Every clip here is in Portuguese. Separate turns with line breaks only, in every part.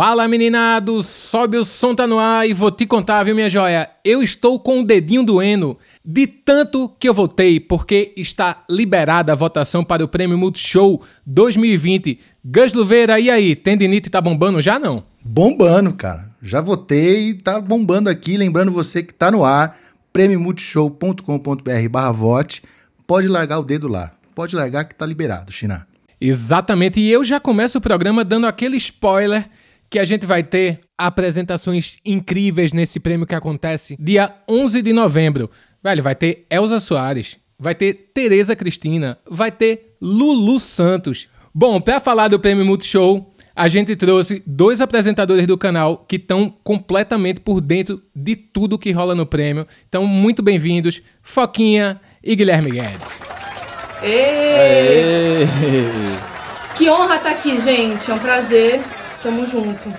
Fala meninado, sobe o som tá no ar e vou te contar, viu minha joia? Eu estou com o dedinho doendo de tanto que eu votei, porque está liberada a votação para o Prêmio Multishow 2020. Gus Luveira, e aí, tendinite tá bombando já não?
Bombando, cara. Já votei e tá bombando aqui. Lembrando você que tá no ar, prêmiomultishow.com.br barra vote. Pode largar o dedo lá. Pode largar que tá liberado, China.
Exatamente, e eu já começo o programa dando aquele spoiler que a gente vai ter apresentações incríveis nesse prêmio que acontece dia 11 de novembro. Velho, vai ter Elza Soares, vai ter Tereza Cristina, vai ter Lulu Santos. Bom, para falar do prêmio Multishow, a gente trouxe dois apresentadores do canal que estão completamente por dentro de tudo que rola no prêmio. Então, muito bem-vindos, Foquinha e Guilherme Guedes.
Êêêê! Que honra estar aqui, gente. É um prazer. Tamo junto.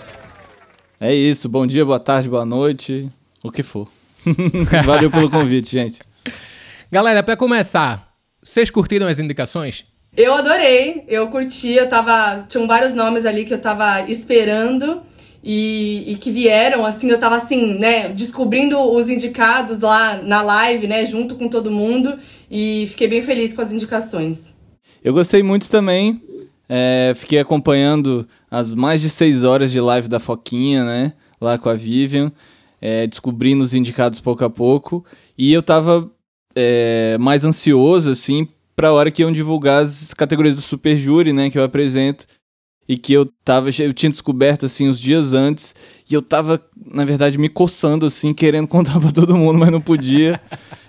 É isso. Bom dia, boa tarde, boa noite. O que for. Valeu pelo convite, gente.
Galera, para começar, vocês curtiram as indicações?
Eu adorei, eu curti, eu tava. Tinham vários nomes ali que eu tava esperando e, e, que vieram, assim, eu tava assim, né, descobrindo os indicados lá na live, né, junto com todo mundo, e fiquei bem feliz com as indicações.
Eu gostei muito também, é, fiquei acompanhando as mais de seis horas de live da Foquinha, né, lá com a Vivian, é, descobrindo os indicados pouco a pouco, e eu tava é, mais ansioso, assim, pra hora que iam divulgar as categorias do Super Júri, né, que eu apresento, e que eu tava, eu tinha descoberto assim uns dias antes, e eu tava, na verdade, me coçando assim, querendo contar para todo mundo, mas não podia.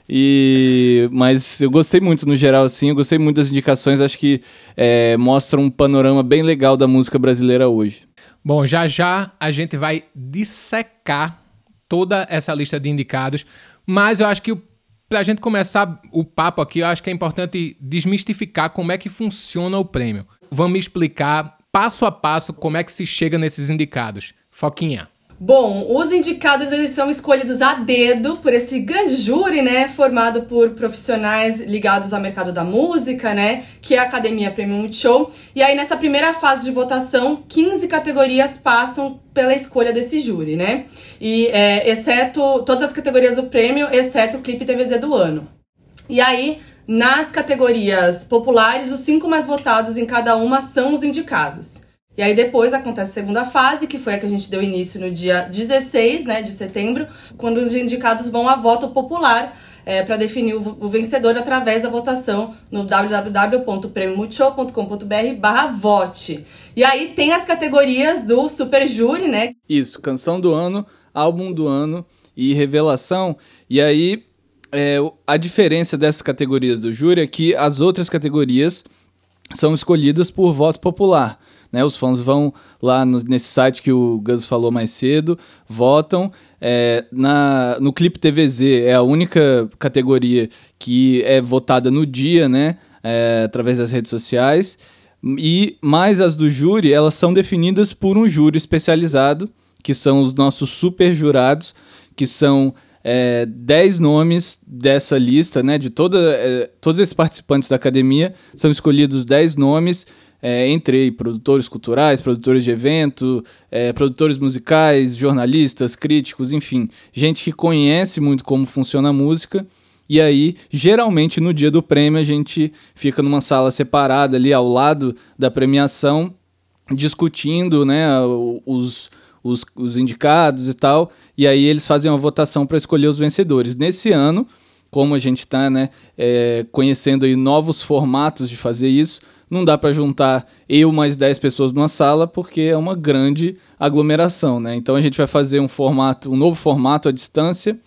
E mas eu gostei muito no geral assim, eu gostei muito das indicações, acho que é, mostra um panorama bem legal da música brasileira hoje.
Bom, já já a gente vai dissecar toda essa lista de indicados, mas eu acho que para a gente começar o papo aqui, eu acho que é importante desmistificar como é que funciona o prêmio. Vamos explicar passo a passo como é que se chega nesses indicados. Foquinha.
Bom, os indicados eles são escolhidos a dedo por esse grande júri, né, formado por profissionais ligados ao mercado da música, né, que é a Academia Premium Multishow. E aí nessa primeira fase de votação, 15 categorias passam pela escolha desse júri, né? E é, exceto todas as categorias do prêmio, exceto o clipe TVZ do ano. E aí nas categorias populares, os cinco mais votados em cada uma são os indicados. E aí depois acontece a segunda fase, que foi a que a gente deu início no dia 16 né, de setembro, quando os indicados vão a voto popular é, para definir o, o, vencedor através da votação no www.premiomultishow.com.br barra vote. E aí tem as categorias do Super Júri, né?
Isso, canção do ano, álbum do ano e revelação. E aí é, a diferença dessas categorias do júri é que as outras categorias são escolhidas por voto popular. Né? Os fãs vão lá no, nesse site que o Gus falou mais cedo, votam. É, na, no Clipe TVZ é a única categoria que é votada no dia, né? É, através das redes sociais. E mais as do júri, elas são definidas por um júri especializado, que são os nossos super jurados, que são é, 10 nomes dessa lista, né? De toda, é, todos esses participantes da academia são escolhidos 10 nomes, é, entre produtores culturais, produtores de evento, é, produtores musicais, jornalistas, críticos, enfim, gente que conhece muito como funciona a música. E aí, geralmente no dia do prêmio, a gente fica numa sala separada ali ao lado da premiação, discutindo né, os, os, os indicados e tal e aí eles fazem uma votação para escolher os vencedores. Nesse ano, como a gente está né, é, conhecendo aí novos formatos de fazer isso, não dá para juntar eu mais 10 pessoas numa sala porque é uma grande aglomeração, né? Então a gente vai fazer um formato, um novo formato à distância.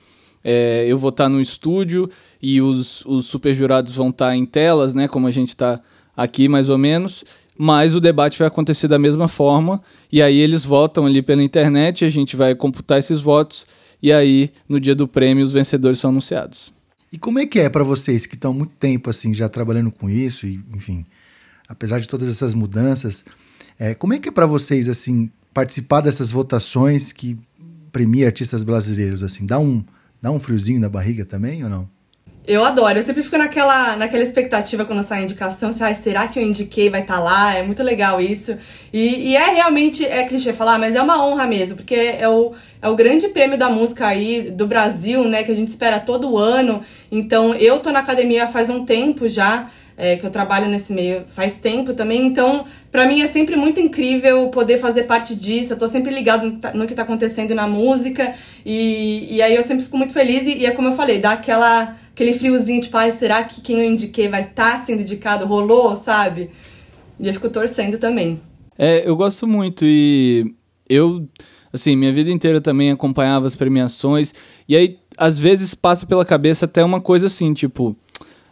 É, eu vou estar no estúdio e os, os super jurados vão estar em telas, né? Como a gente está aqui mais ou menos mas o debate vai acontecer da mesma forma, e aí eles votam ali pela internet, a gente vai computar esses votos, e aí no dia do prêmio os vencedores são anunciados.
E como é que é para vocês que estão muito tempo assim já trabalhando com isso, e enfim, apesar de todas essas mudanças, é, como é que é para vocês assim participar dessas votações que premia artistas brasileiros assim, dá um dá um friozinho na barriga também ou não?
Eu adoro. Eu sempre fico naquela, naquela expectativa quando sai a indicação. Se, ah, será que eu indiquei? Vai estar tá lá? É muito legal isso. E, e, é realmente, é clichê falar, mas é uma honra mesmo, porque é o, é o grande prêmio da música aí do Brasil, né? Que a gente espera todo ano. Então, eu tô na academia faz um tempo já. É, que eu trabalho nesse meio faz tempo também, então para mim é sempre muito incrível poder fazer parte disso. Eu tô sempre ligado no, tá, no que tá acontecendo na música, e, e aí eu sempre fico muito feliz, e, e é como eu falei, dá aquela aquele friozinho, tipo, ai, será que quem eu indiquei vai estar tá sendo indicado? Rolou, sabe? E eu fico torcendo também.
É, eu gosto muito e eu, assim, minha vida inteira também acompanhava as premiações e aí, às vezes, passa pela cabeça até uma coisa assim, tipo,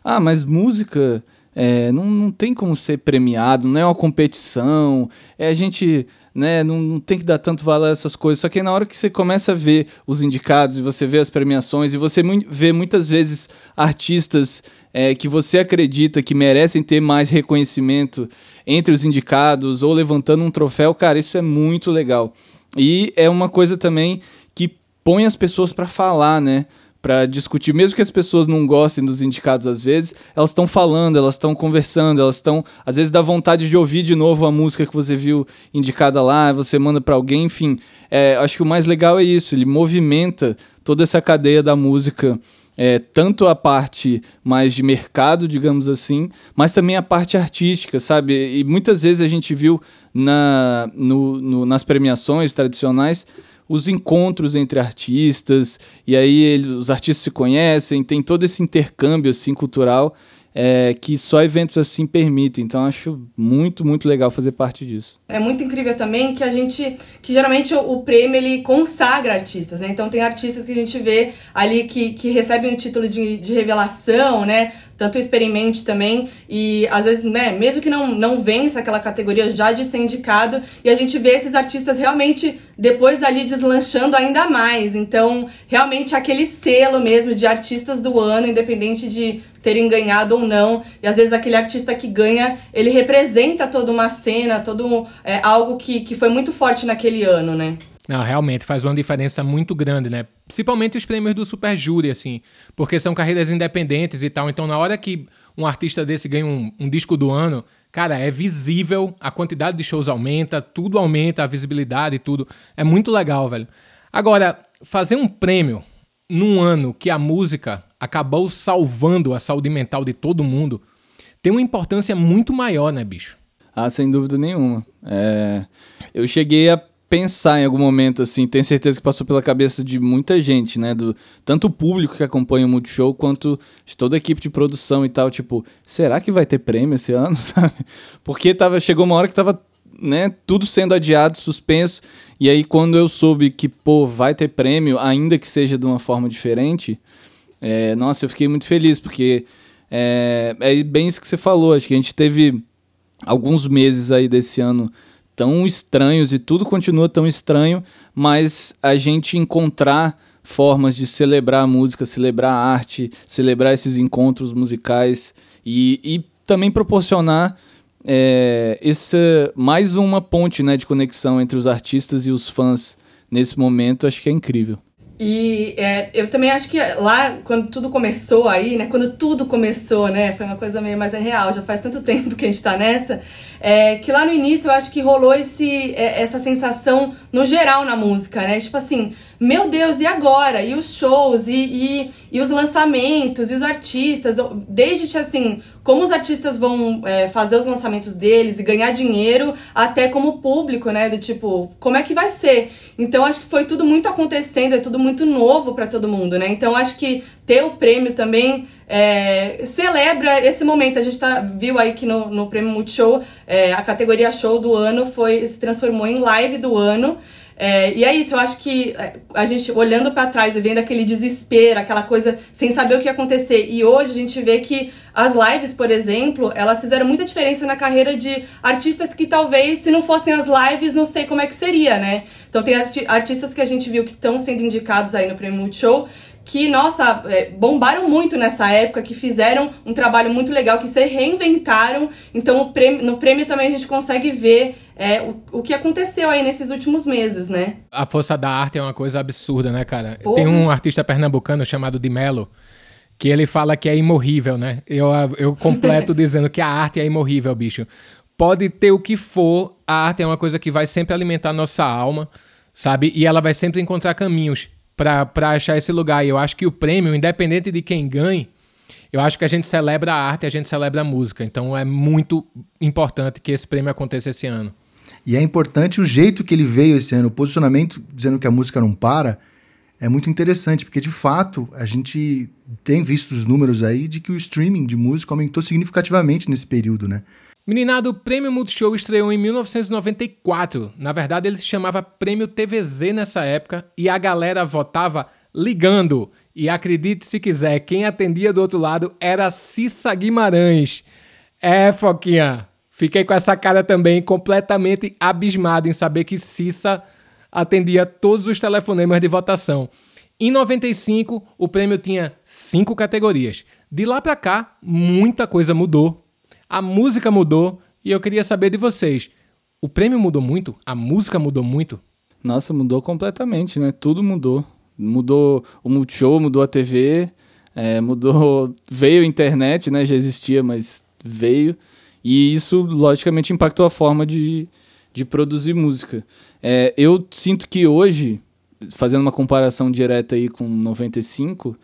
ah, mas música é, não, não tem como ser premiado, não é uma competição, é a gente né? Não, não, tem que dar tanto valor a essas coisas. Só que na hora que você começa a ver os indicados e você vê as premiações e você mu vê muitas vezes artistas é, que você acredita que merecem ter mais reconhecimento entre os indicados ou levantando um troféu, cara, isso é muito legal. E é uma coisa também que põe as pessoas para falar, né? Para discutir, mesmo que as pessoas não gostem dos indicados às vezes, elas estão falando, elas estão conversando, elas estão, às vezes dá vontade de ouvir de novo a música que você viu indicada lá, você manda para alguém, enfim. É, acho que o mais legal é isso, ele movimenta toda essa cadeia da música, é, tanto a parte mais de mercado, digamos assim, mas também a parte artística, sabe? E muitas vezes a gente viu na, no, no, nas premiações tradicionais os encontros entre artistas, e aí ele, os artistas se conhecem, tem todo esse intercâmbio assim, cultural é, que só eventos assim permitem. Então acho muito, muito legal fazer parte disso.
É muito incrível também que a gente, que geralmente o, o, prêmio ele consagra artistas, né? Então tem artistas que a gente vê ali que, que recebem um título de, de revelação, né? Tanto experimente também, e às vezes, né, mesmo que não, não vença aquela categoria já de ser indicado, e a gente vê esses artistas realmente depois dali deslanchando ainda mais. Então, realmente aquele selo mesmo de artistas do ano, independente de terem ganhado ou não. E às vezes aquele artista que ganha, ele representa toda uma cena, todo é, algo que, que foi muito forte naquele ano, né?
Não, realmente faz uma diferença muito grande, né? Principalmente os prêmios do Super Júri, assim, porque são carreiras independentes e tal. Então, na hora que um artista desse ganha um, um disco do ano, cara, é visível, a quantidade de shows aumenta, tudo aumenta, a visibilidade e tudo. É muito legal, velho. Agora, fazer um prêmio num ano que a música acabou salvando a saúde mental de todo mundo tem uma importância muito maior, né, bicho?
Ah, sem dúvida nenhuma. É... Eu cheguei a pensar em algum momento, assim, tenho certeza que passou pela cabeça de muita gente, né? Do, tanto o público que acompanha o Multishow, quanto de toda a equipe de produção e tal. Tipo, será que vai ter prêmio esse ano, sabe? Porque tava, chegou uma hora que tava, né, tudo sendo adiado, suspenso. E aí, quando eu soube que, pô, vai ter prêmio, ainda que seja de uma forma diferente, é, nossa, eu fiquei muito feliz, porque é, é bem isso que você falou. Acho que a gente teve alguns meses aí desse ano tão estranhos e tudo continua tão estranho, mas a gente encontrar formas de celebrar a música, celebrar a arte, celebrar esses encontros musicais e, e também proporcionar é, esse, mais uma ponte né, de conexão entre os artistas e os fãs nesse momento, acho que é incrível.
E é, eu também acho que lá, quando tudo começou aí, né? Quando tudo começou, né? Foi uma coisa meio mais real, já faz tanto tempo que a gente tá nessa. É, que lá no início eu acho que rolou esse, é, essa sensação no geral na música, né? Tipo assim, meu Deus, e agora? E os shows, e, e, e os lançamentos, e os artistas, desde assim, como os artistas vão é, fazer os lançamentos deles e ganhar dinheiro, até como público, né? Do tipo, como é que vai ser? Então acho que foi tudo muito acontecendo, é tudo muito novo para todo mundo, né? Então acho que ter o prêmio também é, celebra esse momento. A gente tá, viu aí que no, no prêmio Multishow, é, a categoria show do ano foi se transformou em live do ano. É, e é isso, eu acho que é, a gente olhando para trás e vendo aquele desespero, aquela coisa sem saber o que ia acontecer. E hoje a gente vê que as lives, por exemplo, elas fizeram muita diferença na carreira de artistas que talvez, se não fossem as lives, não sei como é que seria, né? Então tem artistas que a gente viu que estão sendo indicados aí no Prêmio Multishow que, nossa, é, bombaram muito nessa época, que fizeram um trabalho muito legal, que se reinventaram. Então, prêmio, no prêmio também a gente consegue ver é, o, o que aconteceu aí nesses últimos meses, né?
A força da arte é uma coisa absurda, né, cara? Tem um artista pernambucano chamado Di Mello, que ele fala que é imorrível, né? Eu, eu completo dizendo que a arte é imorrível, bicho. Pode ter o que for, a arte é uma coisa que vai sempre alimentar nossa alma, sabe? E ela vai sempre encontrar caminhos para achar esse lugar. E eu acho que o prêmio, independente de quem ganhe, eu acho que a gente celebra a arte, a gente celebra a música. Então é muito importante que esse prêmio aconteça esse ano.
E é importante o jeito que ele veio esse ano, o posicionamento dizendo que a música não para, é muito interessante, porque de fato a gente tem visto os números aí de que o streaming de música aumentou significativamente nesse período, né?
Meninado, o Prêmio Multishow estreou em 1994. Na verdade, ele se chamava Prêmio TVZ nessa época e a galera votava ligando. E acredite se quiser, quem atendia do outro lado era Cissa Guimarães. É, Foquinha, fiquei com essa cara também completamente abismado em saber que Cissa atendia todos os telefonemas de votação. Em 95, o prêmio tinha cinco categorias. De lá para cá, muita coisa mudou. A música mudou e eu queria saber de vocês. O prêmio mudou muito? A música mudou muito?
Nossa, mudou completamente, né? Tudo mudou. Mudou o Multishow, mudou a TV, é, mudou. Veio a internet, né? Já existia, mas veio. E isso, logicamente, impactou a forma de, de produzir música. É, eu sinto que hoje, fazendo uma comparação direta aí com 95,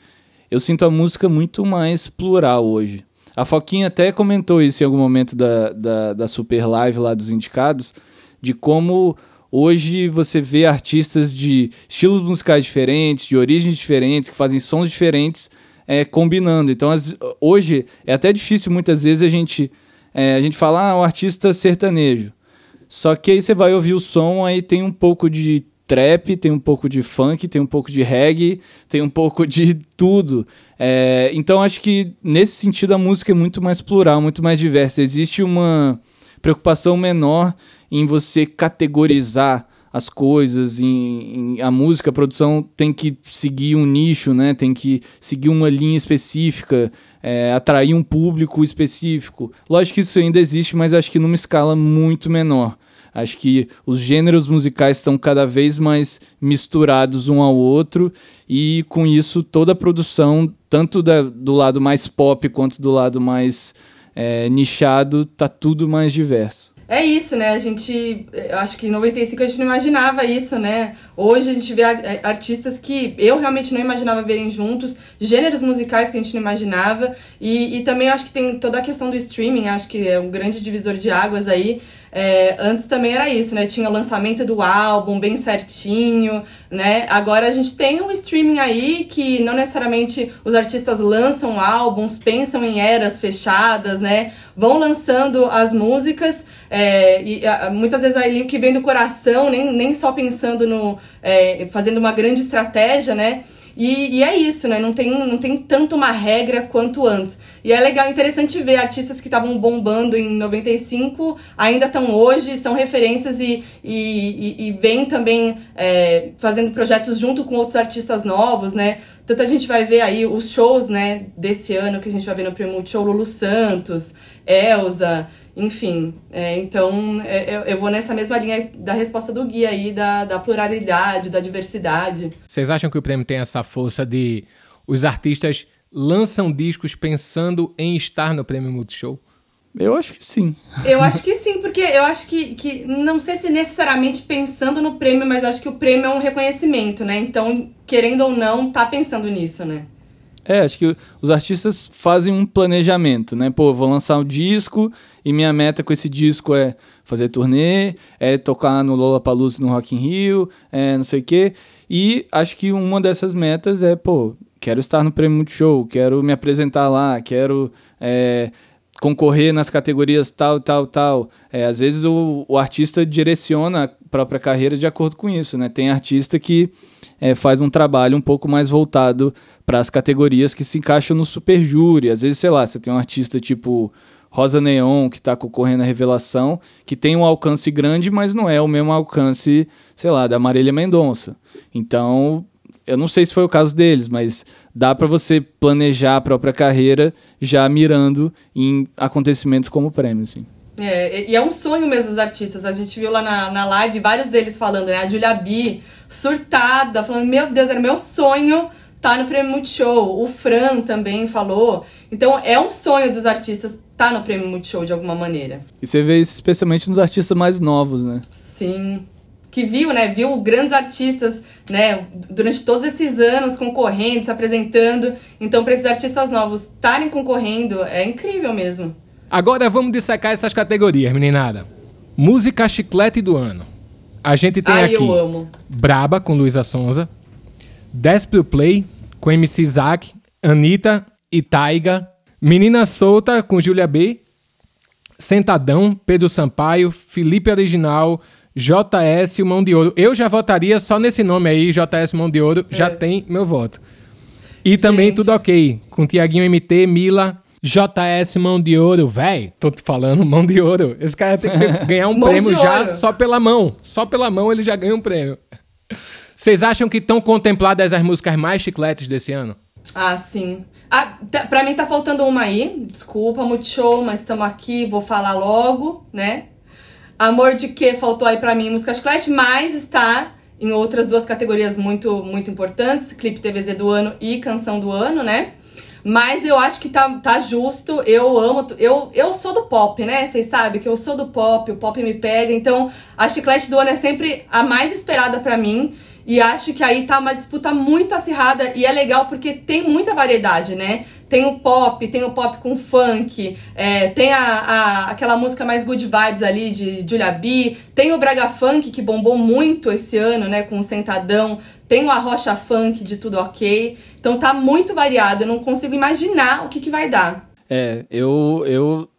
eu sinto a música muito mais plural hoje. A Foquinha até comentou isso em algum momento da, da, da Super Live lá dos indicados, de como hoje você vê artistas de estilos musicais diferentes, de origens diferentes, que fazem sons diferentes, é, combinando. Então, as, hoje é até difícil muitas vezes a gente, é, a gente falar ah, um artista sertanejo. Só que aí você vai ouvir o som, aí tem um pouco de trap, tem um pouco de funk, tem um pouco de reggae, tem um pouco de tudo. É, então acho que nesse sentido a música é muito mais plural, muito mais diversa. Existe uma preocupação menor em você categorizar as coisas, em, em, a música, a produção tem que seguir um nicho, né? Tem que seguir uma linha específica, é, atrair um público específico. Lógico que isso ainda existe, mas acho que numa escala muito menor. Acho que os gêneros musicais estão cada vez mais misturados um ao outro e com isso toda a produção, tanto da, do lado mais pop quanto do lado mais é, nichado, tá tudo mais diverso.
É isso, né? A gente, eu acho que em 95 a gente não imaginava isso, né? Hoje a gente vê é, artistas que eu realmente não imaginava verem juntos, gêneros musicais que a gente não imaginava, e, e também acho que tem toda a questão do streaming, acho que é um grande divisor de águas aí. É, antes também era isso, né? Tinha o lançamento do álbum bem certinho, né? Agora a gente tem um streaming aí que não necessariamente os artistas lançam álbuns, pensam em eras fechadas, né? Vão lançando as músicas é, e a, muitas vezes ali o que vem do coração, nem, nem só pensando no. É, fazendo uma grande estratégia, né? E, e, é isso, né? Não tem, não tem tanto uma regra quanto antes. E é legal, interessante ver artistas que estavam bombando em 95 ainda estão hoje, são referências e, e, e, e vêm também é, fazendo projetos junto com outros artistas novos, né? Tanto a gente vai ver aí os shows, né, desse ano que a gente vai ver no Primo Show Lulu Santos, Elza, enfim, é, então é, eu, eu, vou nessa mesma linha da resposta do guia aí, da, da pluralidade, da diversidade.
Vocês acham que o prêmio tem essa força de os artistas lançam discos pensando em estar no prêmio Multishow?
Eu acho que sim.
Eu acho que sim, porque eu acho que, que não sei se necessariamente pensando no prêmio, mas acho que o prêmio é um reconhecimento, né? Então, querendo ou não, tá pensando nisso, né?
É, acho que os artistas fazem um planejamento, né? Pô, vou lançar um disco e minha meta com esse disco é fazer turnê, é tocar no Lollapalooza no Rock in Rio, é não sei o quê. E acho que uma dessas metas é, pô, quero estar no Prêmio Multishow, quero me apresentar lá, quero é, concorrer nas categorias tal, tal, tal. É, às vezes o, o artista direciona a própria carreira de acordo com isso, né? Tem artista que é, faz um trabalho um pouco mais voltado para as categorias que se encaixam no super júri. Às vezes, sei lá, você tem um artista tipo Rosa Neon, que está concorrendo à revelação, que tem um alcance grande, mas não é o mesmo alcance, sei lá, da Marília Mendonça. Então, eu não sei se foi o caso deles, mas dá para você planejar a própria carreira já mirando em acontecimentos como prêmio, assim.
É, e é um sonho mesmo dos artistas. A gente viu lá na, na live vários deles falando, né? A Julia B surtada, falando: Meu Deus, era meu sonho tá no Prêmio Multishow. O Fran também falou. Então é um sonho dos artistas tá no Prêmio Multishow de alguma maneira.
E você vê isso especialmente nos artistas mais novos, né?
Sim. Que viu, né? Viu grandes artistas, né? Durante todos esses anos concorrendo, se apresentando. Então, para esses artistas novos estarem concorrendo, é incrível mesmo.
Agora vamos dissecar essas categorias, meninada. Música chiclete do ano. A gente tem
Ai,
aqui
eu amo.
Braba com Luísa Sonza, Desperate Play com MC Zack, Anitta e Taiga, Menina Solta com Júlia B, Sentadão, Pedro Sampaio, Felipe Original, JS Mão de Ouro. Eu já votaria só nesse nome aí, JS Mão de Ouro, já tem meu voto. E também
Gente.
tudo ok, com Tiaguinho MT, Mila, JS Mão de Ouro, véi, tô te falando Mão de Ouro. Esse cara tem que ganhar um prêmio já só pela mão. Só pela mão ele já ganha um prêmio. Vocês acham que estão contempladas as músicas mais chicletes desse ano?
Ah, sim. Ah, tá- pra mim tá faltando uma aí. Desculpa, Multishow, mas estamos aqui, vou falar logo, né? Amor de que faltou aí pra mim música chiclete, mas está em outras duas categorias muito, muito importantes, clipe TVZ do ano e canção do ano, né? Mas eu acho que tá, tá justo, eu amo, eu, eu sou do pop, né? Vocês sabem que eu sou do pop, o pop me pega, então a chiclete do ano é sempre a mais esperada pra mim. E acho que aí tá uma disputa muito acirrada e é legal porque tem muita variedade, né? Tem o pop, tem o pop com funk, é, tem a, a- aquela música mais good vibes ali de Julia B, tem o Braga Funk que bombou muito esse ano, né? Com o Sentadão, tem o Arrocha Funk de Tudo Ok. Então tá muito variado, eu não consigo imaginar o que, que vai dar.
É, eu. eu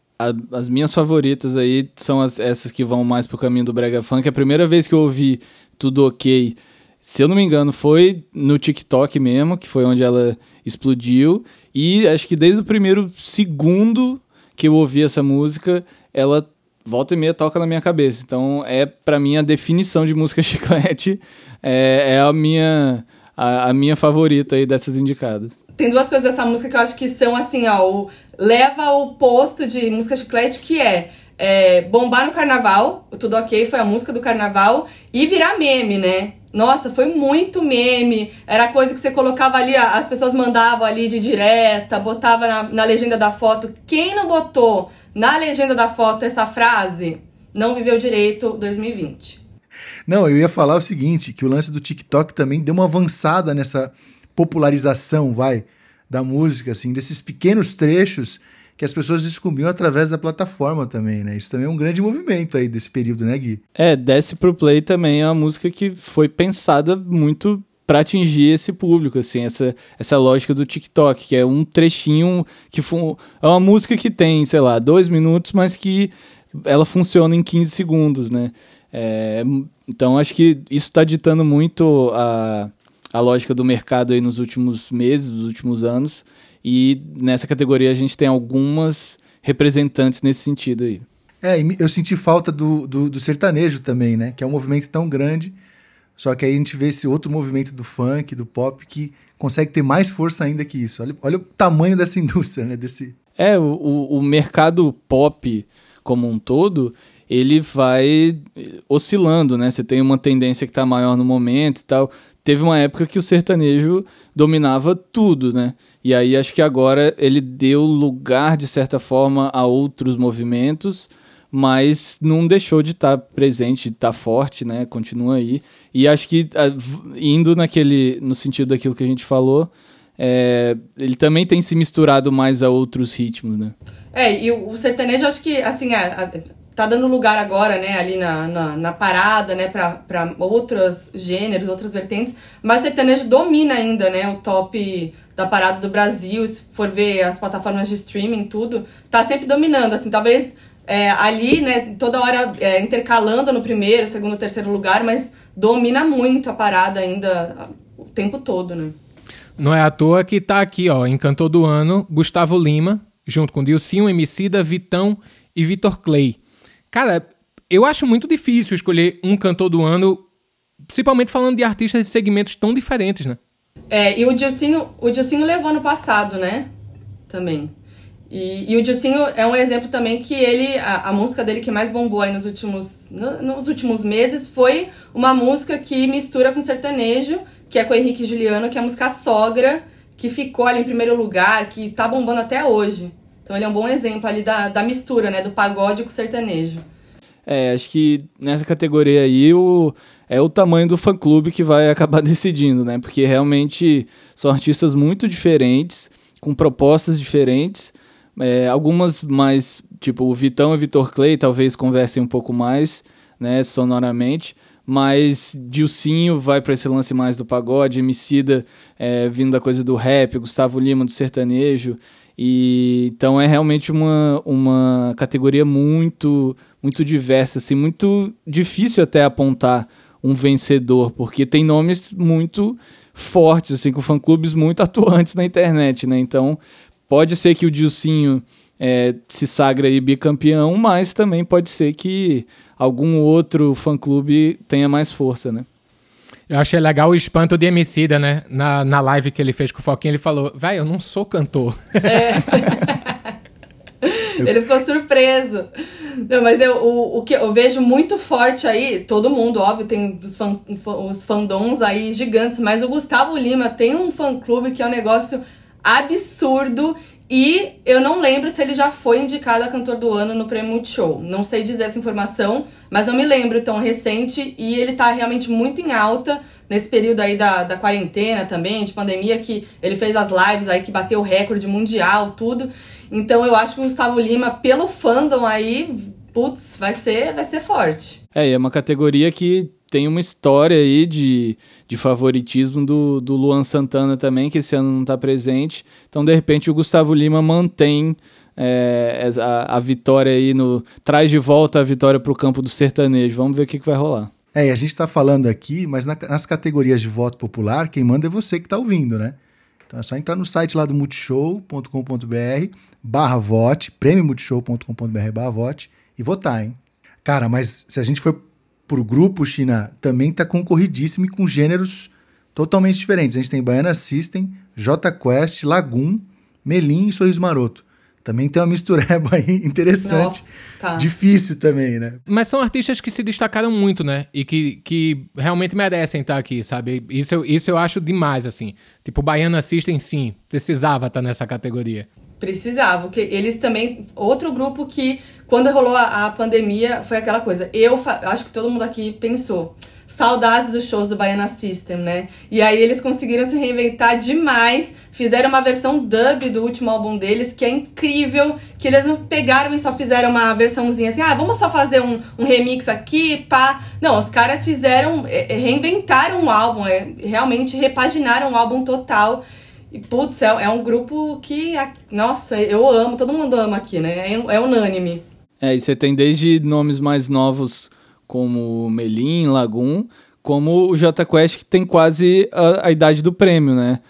as minhas favoritas aí são as, essas que vão mais pro caminho do Brega Funk. A primeira vez que eu ouvi Tudo Ok, se eu não me engano, foi no TikTok mesmo, que foi onde ela explodiu. E acho que desde o primeiro segundo que eu ouvi essa música, ela volta e meia toca na minha cabeça. Então é pra mim a definição de música chiclete. É, é a minha. A, a minha favorita aí dessas indicadas.
Tem duas coisas dessa música que eu acho que são assim, ó, o, leva o posto de música chiclete que é, é, bombar no carnaval, Tudo Ok foi a música do carnaval, e virar meme, né? Nossa, foi muito meme. Era coisa que você colocava ali, as pessoas mandavam ali de direta, botava na, na legenda da foto. Quem não botou na legenda da foto essa frase, não viveu direito 2020.
Não, eu ia falar o seguinte, que o lance do TikTok também deu uma avançada nessa popularização, vai, da música, assim, desses pequenos trechos que as pessoas descobriam através da plataforma também, né? Isso também é um grande movimento aí desse período, né, Gui?
É, Desce pro Play também é uma música que foi pensada muito pra atingir esse público, assim, essa, essa lógica do TikTok, que é um trechinho que fu- é uma música que tem, sei lá, dois minutos, mas que ela funciona em 15 segundos, né? É, então acho que isso está ditando muito a, a lógica do mercado aí nos últimos meses, nos últimos anos, e nessa categoria a gente tem algumas representantes nesse sentido aí.
É, eu senti falta do, do, do sertanejo também, né? Que é um movimento tão grande, só que aí a gente vê esse outro movimento do funk, do pop, que consegue ter mais força ainda que isso. Olha, olha o tamanho dessa indústria, né? Desse...
É, o, o, mercado pop como um todo, ele vai eh, oscilando, né? Você tem uma tendência que tá maior no momento e tal. Teve uma época que o sertanejo dominava tudo, né? E aí acho que agora ele deu lugar, de certa forma, a outros movimentos, mas não deixou de estar presente, de estar forte, né? Continua aí. E acho que indo naquele, no sentido daquilo que a gente falou, é, ele também tem se misturado mais a outros ritmos, né?
É, e o, o sertanejo, acho que, assim, é, a- tá dando lugar agora, né, ali na, na, na parada, né, pra, pra outros gêneros, outras vertentes, mas sertanejo domina ainda, né, o top da parada do Brasil, se for ver as plataformas de streaming, tudo, tá sempre dominando, assim, talvez é, ali, né, toda hora é, intercalando no primeiro, segundo, terceiro lugar, mas domina muito a parada ainda o tempo todo, né.
Não é à toa que tá aqui, ó, em cantor do ano, Gustavo Lima, junto com Dilcinho, Emicida, Vitão e Vitor Clay. Cara, eu acho muito difícil escolher um cantor do ano, principalmente falando de artistas de segmentos tão diferentes, né?
É, e o Dilcinho, o Dilcinho levou no passado, né? Também. E, e o Dilcinho é um exemplo também que ele, a, a música dele que mais bombou aí nos últimos, no, nos últimos meses foi uma música que mistura com sertanejo, que é com o Henrique Juliano, que é a música Sogra, que ficou ali em primeiro lugar, que tá bombando até hoje. Então ele é um bom exemplo ali da, da mistura, né, do pagode com o sertanejo.
É, acho que nessa categoria aí o, é o tamanho do fã-clube que vai acabar decidindo, né? Porque realmente são artistas muito diferentes, com propostas diferentes, é, algumas mais, tipo, o Vitão e o Vitor Clay talvez conversem um pouco mais, né, sonoramente, mas Dilcinho vai para esse lance mais do pagode, Emicida é, vindo da coisa do rap, Gustavo Lima do sertanejo, e então é realmente uma, uma categoria muito muito diversa, assim, muito difícil até apontar um vencedor, porque tem nomes muito fortes, assim, com fã-clubes muito atuantes na internet, né? Então, Pode ser que o Dilcinho é, se sagre aí bicampeão, mas também pode ser que algum outro fã-clube tenha mais força, né?
Eu achei legal o espanto de Emicida, né? Na, na live que ele fez com o Foquinha, ele falou, velho, eu não sou cantor. É.
ele ficou surpreso. Não, mas eu, o, o que eu vejo muito forte aí, todo mundo, óbvio, tem os, fan, os fandoms aí gigantes, mas o Gustavo Lima tem um fã-clube que é um negócio absurdo. E eu não lembro se ele já foi indicado a cantor do ano no Prêmio Multishow. Não sei dizer essa informação, mas não me lembro tão recente. E ele tá realmente muito em alta nesse período aí da, da quarentena também, de pandemia, que ele fez as lives aí que bateu o recorde mundial, tudo. Então eu acho que o Gustavo Lima, pelo fandom aí, putz, vai ser, vai ser forte.
É, e é uma categoria que tem uma história aí de, de favoritismo do, do Luan Santana também, que esse ano não está presente. Então, de repente, o Gustavo Lima mantém é, a, a, vitória aí no. traz de volta a vitória para o campo do sertanejo. Vamos ver o que, que vai rolar.
É, e a gente está falando aqui, mas na, nas categorias de voto popular, quem manda é você que está ouvindo, né? Então é só entrar no site lá do multishow.com.br barra vote, prêmiomultishow.com.br barra vote e votar, hein? Cara, mas se a gente for pro grupo, China, também tá concorridíssimo e com gêneros totalmente diferentes. A gente tem Baiana System, J Quest, Lagoon, Melim e Sorriso Maroto. Também tem uma mistureba aí interessante. Nossa, tá. Difícil também, né?
Mas são artistas que se destacaram muito, né? E que, que realmente merecem estar aqui, sabe? Isso, eu, isso eu acho demais, assim. Tipo, Baiana System, sim, precisava estar nessa categoria.
Precisava, porque eles também. Outro grupo que, quando rolou a, a pandemia, foi aquela coisa. Eu acho que todo mundo aqui pensou. Saudades dos shows do Baiana System, né? E aí eles conseguiram se reinventar demais. Fizeram uma versão dub do último álbum deles, que é incrível. Que eles não pegaram e só fizeram uma versãozinha assim, ah, vamos só fazer um, um remix aqui, pá. Não, os caras fizeram, é, é reinventaram o álbum, é, realmente repaginaram o álbum total. E, putz, é, é, um grupo que, nossa, eu amo, todo mundo ama aqui, né? É, é unânime.
É, e você tem desde nomes mais novos como Melim, Lagoon, como o J Quest, que tem quase a, a idade do prêmio, né?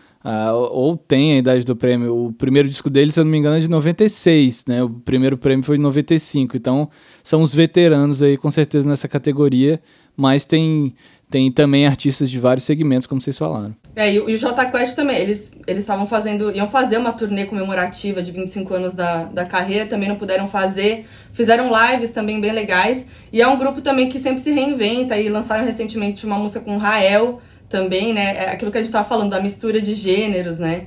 Ou tem a idade do prêmio. O primeiro disco dele, se eu não me engano, é de 96, né? O primeiro prêmio foi de 95. Então, são os veteranos aí, com certeza, nessa categoria. Mas tem, tem também artistas de vários segmentos, como vocês falaram.
É, e, o J Quest também, eles estavam fazendo, iam fazer uma turnê comemorativa de 25 anos da, da carreira, também não puderam fazer. Fizeram lives também bem legais. E é um grupo também que sempre se reinventa e lançaram recentemente uma música com Rael também, né? É aquilo que a gente tava falando, da mistura de gêneros, né?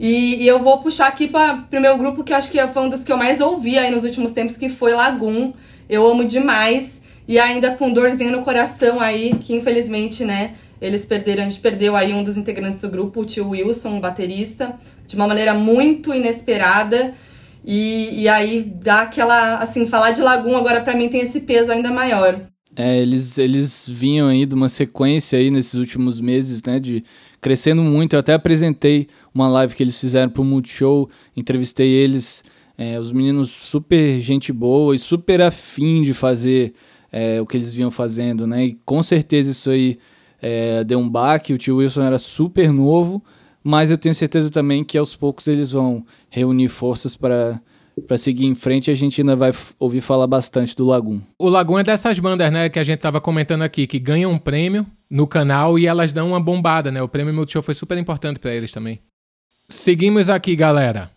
E, e eu vou puxar aqui para o meu grupo, que acho que foi um dos que eu mais ouvi aí nos últimos tempos, que foi Lagoon. Eu amo demais. E ainda com dorzinha no coração aí, que infelizmente, né, eles perderam, a gente perdeu aí um dos integrantes do grupo, o tio Wilson, um baterista, de uma maneira muito inesperada. E, e aí dá aquela, assim, falar de Lagoon agora para mim tem esse peso ainda maior.
É, eles, eles vinham aí de uma sequência aí nesses últimos meses, né, de crescendo muito. Eu até apresentei uma live que eles fizeram pro Multishow, entrevistei eles, é, os meninos super gente boa e super afim de fazer é, o que eles vinham fazendo, né? E com certeza isso aí é, deu um baque. O tio Wilson era super novo, mas eu tenho certeza também que aos poucos eles vão reunir forças para para seguir em frente, a gente ainda vai ouvir falar bastante do Lagoon.
O Lagoon é dessas bandas, né, que a gente tava comentando aqui, que ganham um prêmio no canal e elas dão uma bombada, né? O prêmio Multishow foi super importante para eles também. Seguimos aqui, galera.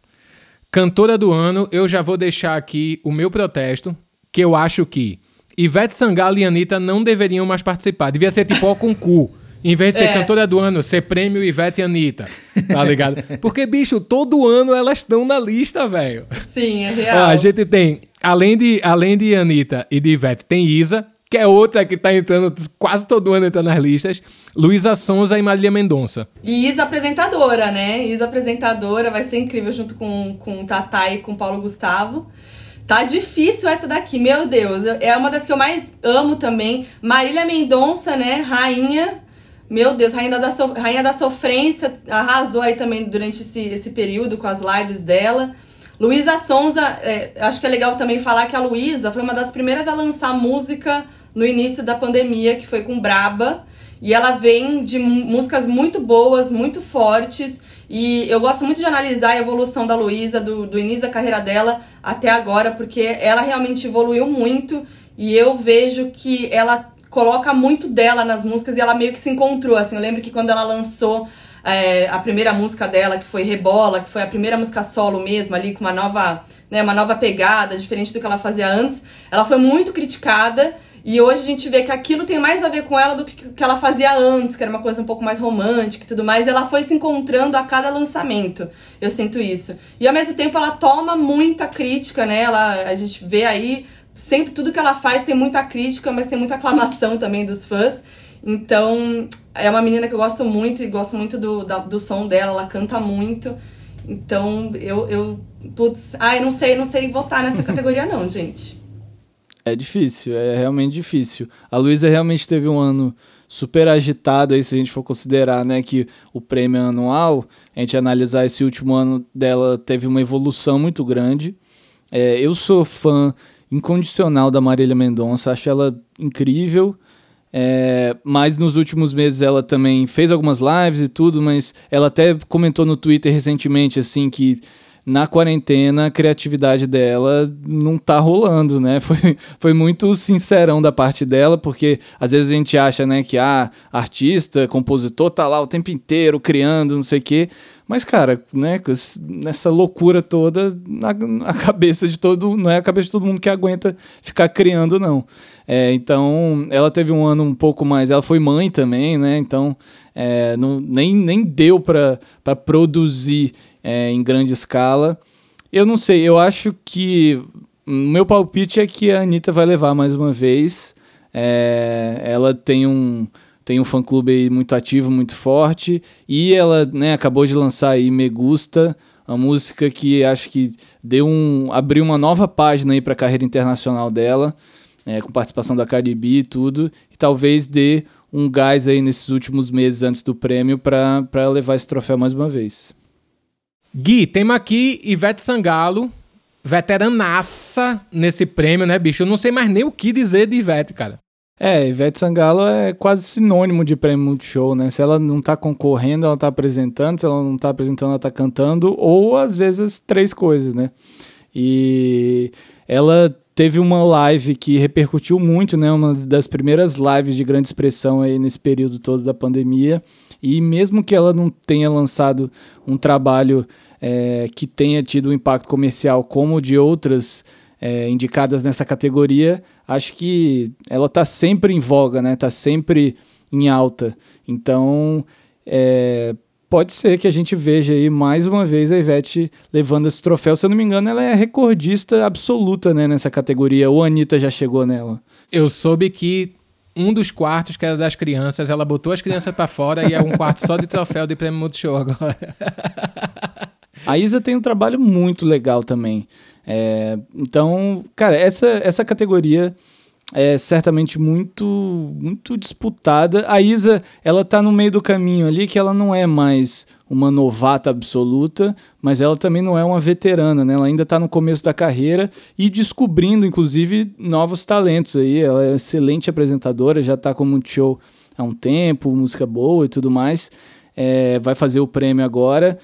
Cantora do ano, eu já vou deixar aqui o meu protesto, que eu acho que Ivete Sangalo e Anitta não deveriam mais participar. Devia ser tipo o concurso. Em vez de ser é. cantora do ano, ser prêmio Ivete e Anitta. Tá ligado? Porque, bicho, todo ano elas estão na lista, velho.
Sim, é real. Ó,
a gente tem, além de, além de Anitta e de Ivete, tem Isa, que é outra que tá entrando quase todo ano entrando nas listas. Luísa Sonza e Marília Mendonça.
E Isa apresentadora, né? Isa apresentadora, vai ser incrível junto com, com Tatá e com Paulo Gustavo. Tá difícil essa daqui, meu Deus. É uma das que eu mais amo também. Marília Mendonça, né? Rainha. Meu Deus, Rainha da, so Rainha da Sofrência arrasou aí também durante esse, esse período com as lives dela. Luísa Sonza, é, acho que é legal também falar que a Luísa foi uma das primeiras a lançar música no início da pandemia, que foi com Braba. E ela vem de músicas muito boas, muito fortes. E eu gosto muito de analisar a evolução da Luísa, do, do início da carreira dela até agora, porque ela realmente evoluiu muito. E eu vejo que ela coloca muito dela nas músicas e ela meio que se encontrou. Assim, eu lembro que quando ela lançou é, a primeira música dela, que foi Rebola, que foi a primeira música solo mesmo, ali com uma nova, né, uma nova pegada, diferente do que ela fazia antes, ela foi muito criticada. E hoje a gente vê que aquilo tem mais a ver com ela do que o que ela fazia antes, que era uma coisa um pouco mais romântica e tudo mais. E ela foi se encontrando a cada lançamento. Eu sinto isso. E ao mesmo tempo ela toma muita crítica, né? Ela, a gente vê aí, sempre tudo que ela faz tem muita crítica, mas tem muita aclamação também dos fãs. Então, é uma menina que eu gosto muito e gosto muito do, da, do som dela, ela canta muito. Então, eu, eu putz, ai, não sei, não sei votar nessa categoria não, gente.
É difícil, é realmente difícil. A Luísa realmente teve um ano super agitado aí, se a gente for considerar, né, que o prêmio anual, a gente analisar esse último ano dela, teve uma evolução muito grande. É, eu sou fã incondicional da Marília Mendonça, acho ela incrível. É, mas nos últimos meses ela também fez algumas lives e tudo, mas ela até comentou no Twitter recentemente assim que na quarentena a criatividade dela não tá rolando, né? Foi, foi muito sincerão da parte dela, porque às vezes a gente acha, né, que ah, artista, compositor tá lá o tempo inteiro criando, não sei o quê. Mas, cara, né, nessa loucura toda, na, cabeça de todo. Não é a cabeça de todo mundo que aguenta ficar criando, não. É, então, ela teve um ano um pouco mais. Ela foi mãe também, né? Então, é, não, nem, nem deu para produzir é, em grande escala. Eu não sei, eu acho que. Meu palpite é que a Anitta vai levar mais uma vez. É, ela tem um tem um fã-clube muito ativo, muito forte, e ela né, acabou de lançar aí Me Gusta, uma música que acho que deu um abriu uma nova página aí para a carreira internacional dela, é, com participação da Cardi B e tudo, e talvez dê um gás aí nesses últimos meses antes do prêmio para levar esse troféu mais uma vez.
Gui, temos aqui Ivete Sangalo, veteranaça nesse prêmio, né, bicho? Eu não sei mais nem o que dizer de Ivete, cara.
É, Ivete Sangalo é quase sinônimo de prêmio Multishow, né? Se ela não tá concorrendo, ela tá apresentando, se ela não tá apresentando, ela tá cantando, ou às vezes três coisas, né? E ela teve uma live que repercutiu muito, né? Uma das primeiras lives de grande expressão aí nesse período todo da pandemia. E mesmo que ela não tenha lançado um trabalho é, que tenha tido um impacto comercial como o de outras é, indicadas nessa categoria, acho que ela está sempre em voga, né? Está sempre em alta. Então, é, pode ser que a gente veja aí mais uma vez a Ivete levando esse troféu. Se eu não me engano, ela é recordista absoluta né, nessa categoria. Ou a Anitta já chegou nela?
Eu soube que um dos quartos, que era das crianças, ela botou as crianças para fora e é um quarto só de troféu de prêmio Multishow agora.
a Isa tem um trabalho muito legal também. É, então, cara, essa, essa categoria é certamente muito muito disputada. A Isa, ela tá no meio do caminho ali, que ela não é mais uma novata absoluta, mas ela também não é uma veterana, né? Ela ainda está no começo da carreira e descobrindo, inclusive, novos talentos aí. Ela é excelente apresentadora, já está com muito show há um tempo, música boa e tudo mais. É, vai fazer o prêmio agora.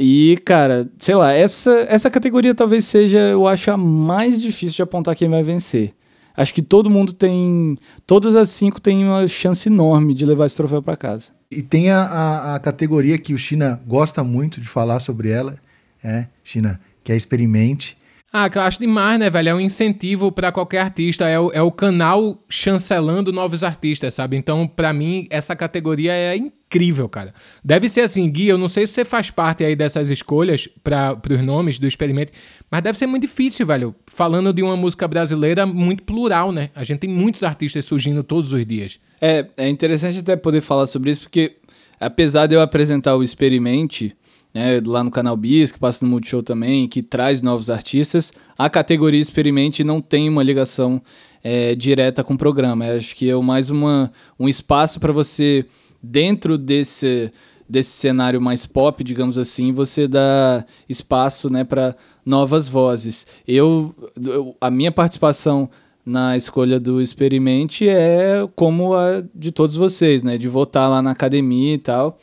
E, cara, sei lá, essa, essa categoria talvez seja, eu acho, a mais difícil de apontar quem vai vencer. Acho que todo mundo tem. Todas as cinco têm uma chance enorme de levar esse troféu para casa.
E tem a, a, a, categoria que o China gosta muito de falar sobre ela, é, China, que é experimente.
Ah, que eu acho demais, né, velho? É um incentivo para qualquer artista, é o, é o canal chancelando novos artistas, sabe? Então, para mim, essa categoria é incrível, cara. Deve ser assim, Gui, eu não sei se você faz parte aí dessas escolhas para os nomes do experimento, mas deve ser muito difícil, velho. Falando de uma música brasileira muito plural, né? A gente tem muitos artistas surgindo todos os dias.
É, é interessante até poder falar sobre isso, porque apesar de eu apresentar o Experimente, né, lá no canal Bis, que passa no Multishow também, que traz novos artistas, a categoria Experimente não tem uma ligação é, direta com o programa. Eu acho que é mais uma, um espaço para você, dentro desse, desse cenário mais pop, digamos assim, você dar espaço né, para novas vozes. Eu, eu, a minha participação na escolha do Experimente é como a de todos vocês, né? De votar lá na academia e tal.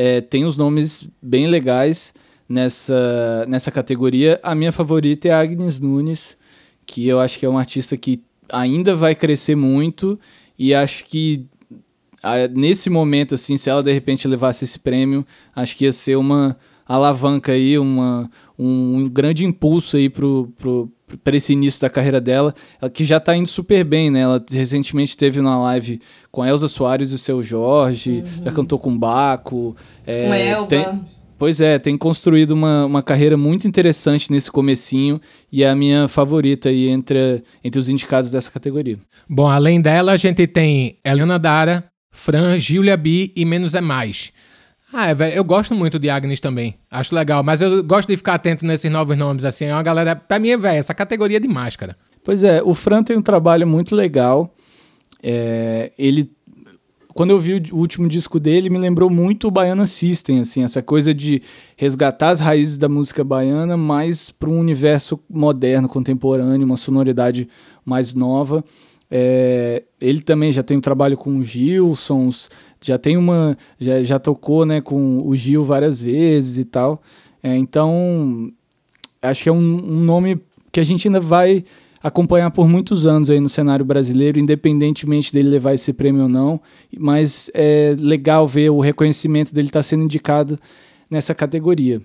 É, tem os nomes bem legais nessa, nessa categoria. A minha favorita é a Agnes Nunes, que eu acho que é uma artista que ainda vai crescer muito e acho que a, nesse momento, assim, se ela de repente levasse esse prêmio, acho que ia ser uma alavanca aí, uma, um, um grande impulso aí pro, pro, para esse início da carreira dela, ela que já está indo super bem, né? Ela recentemente teve uma live com a Elza Soares e o seu Jorge, uhum. já cantou com Baco.
É, com Elba.
Tem, pois é, tem construído uma, uma carreira muito interessante nesse comecinho e é a minha favorita aí entre, entre os indicados dessa categoria.
Bom, além dela, a gente tem Helena Dara, Fran, Giulia B e Menos é Mais. Ah, é, velho, eu gosto muito de Agnes também. Acho legal, mas eu gosto de ficar atento nesses novos nomes, assim. É uma galera. Pra mim, velho, essa categoria é de máscara.
Pois é, o Fran tem um trabalho muito legal. É, ele. Quando eu vi o último disco dele, me lembrou muito o Baiana System, assim, essa coisa de resgatar as raízes da música baiana, mais para um universo moderno, contemporâneo, uma sonoridade mais nova. É, ele também já tem um trabalho com Gilsons, já tem uma. Já, já tocou né, com o Gil várias vezes e tal. É, então, acho que é um, um, nome que a gente ainda vai acompanhar por muitos anos aí no cenário brasileiro, independentemente dele levar esse prêmio ou não. Mas é legal ver o reconhecimento dele estar tá sendo indicado nessa categoria.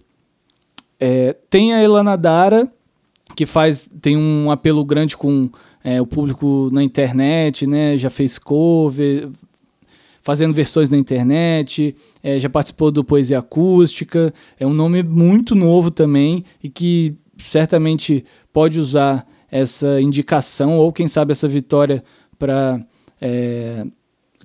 É, tem a Elana Dara, que faz tem um apelo grande com é, o público na internet, né? Já fez cover, fazendo versões na internet, é, já participou do Poesia Acústica. É um nome muito novo também e que certamente pode usar essa indicação ou, quem sabe, essa vitória para é,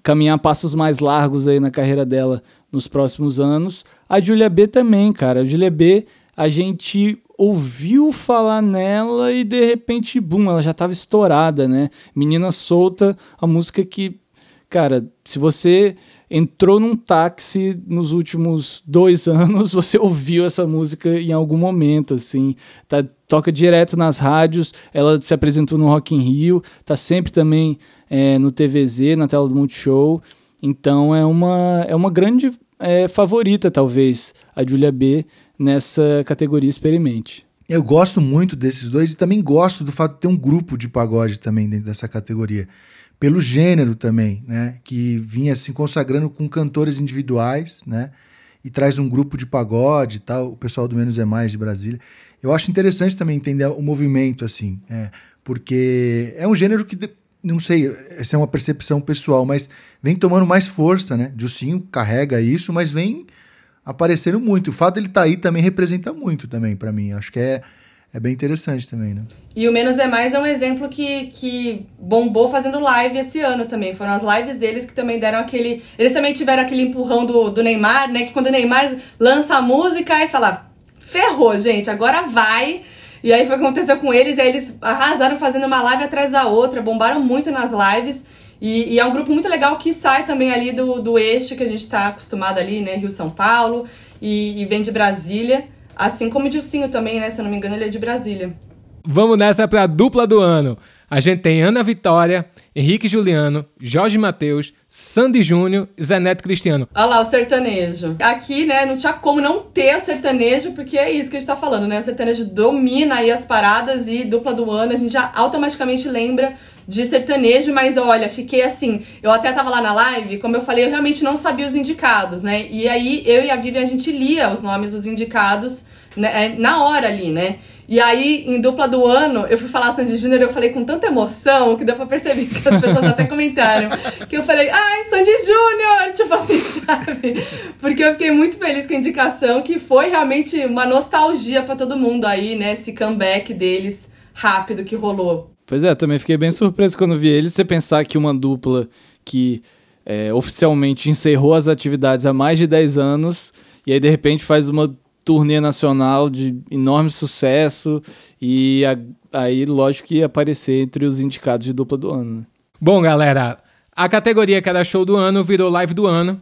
caminhar passos mais largos aí na carreira dela nos próximos anos. A Julia B também, cara. A Julia B, a gente ouviu falar nela e de repente, bum, ela já estava estourada, né? Menina Solta, a música que Cara, se você entrou num táxi nos últimos dois anos, você ouviu essa música em algum momento, assim. Tá, toca direto nas rádios, ela se apresentou no Rock in Rio, tá sempre também é, no TVZ, na tela do Multishow. Então é uma, é uma grande é, favorita, talvez, a Julia B nessa categoria Experimente.
Eu gosto muito desses dois e também gosto do fato de ter um grupo de pagode também dentro dessa categoria pelo gênero também, né? Que vinha se consagrando com cantores individuais, né? E traz um grupo de pagode e tal, o pessoal do Menos é Mais de Brasília. Eu acho interessante também entender o movimento, assim, é, porque é um gênero que, não sei, essa é uma percepção pessoal, mas vem tomando mais força, né? Dilcinho carrega isso, mas vem aparecendo muito. O fato dele estar tá aí também representa muito também para mim. Acho que é é bem interessante também, né?
E o Menos é Mais é um exemplo que, que bombou fazendo live esse ano também. Foram as lives deles que também deram aquele. Eles também tiveram aquele empurrão do, do Neymar, né? Que quando o Neymar lança a música, aí fala: ferrou, gente, agora vai. E aí foi o que aconteceu com eles, e aí eles arrasaram fazendo uma live atrás da outra, bombaram muito nas lives. E, e, é um grupo muito legal que sai também ali do, do eixo que a gente está acostumado ali, né? Rio São Paulo, e, e vem de Brasília. Assim como o Dilcinho também, né? Se eu não me engano, ele é de Brasília.
Vamos nessa pra dupla do ano. A gente tem Ana Vitória, Henrique Juliano, Jorge Matheus, Sandy Júnior e Zeneto Cristiano.
Olha lá, o sertanejo. Aqui, né, não tinha como não ter o sertanejo, porque é isso que a gente tá falando, né? O sertanejo domina aí as paradas e dupla do ano, a gente já automaticamente lembra de sertanejo, mas olha, fiquei assim, eu até tava lá na live, como eu falei, eu realmente não sabia os indicados, né? E aí eu e a Vivian a gente lia os nomes dos indicados né, é na hora ali, né? E aí, em dupla do ano, eu fui falar Sandy Júnior, eu falei com tanta emoção que deu pra perceber que as pessoas até comentaram. Que eu falei, ai, Sandy Júnior! Tipo assim, sabe? Porque eu fiquei muito feliz com a indicação, que foi realmente uma nostalgia para todo mundo aí, né? Esse comeback deles rápido que rolou.
Pois é, também fiquei bem surpreso quando vi eles. Você pensar que uma dupla que é, oficialmente encerrou as atividades há mais de 10 anos e aí de repente faz uma turnê nacional de enorme sucesso e a, aí, lógico, que ia aparecer entre os indicados de dupla do ano. Né?
Bom, galera, a categoria que era show do ano virou live do ano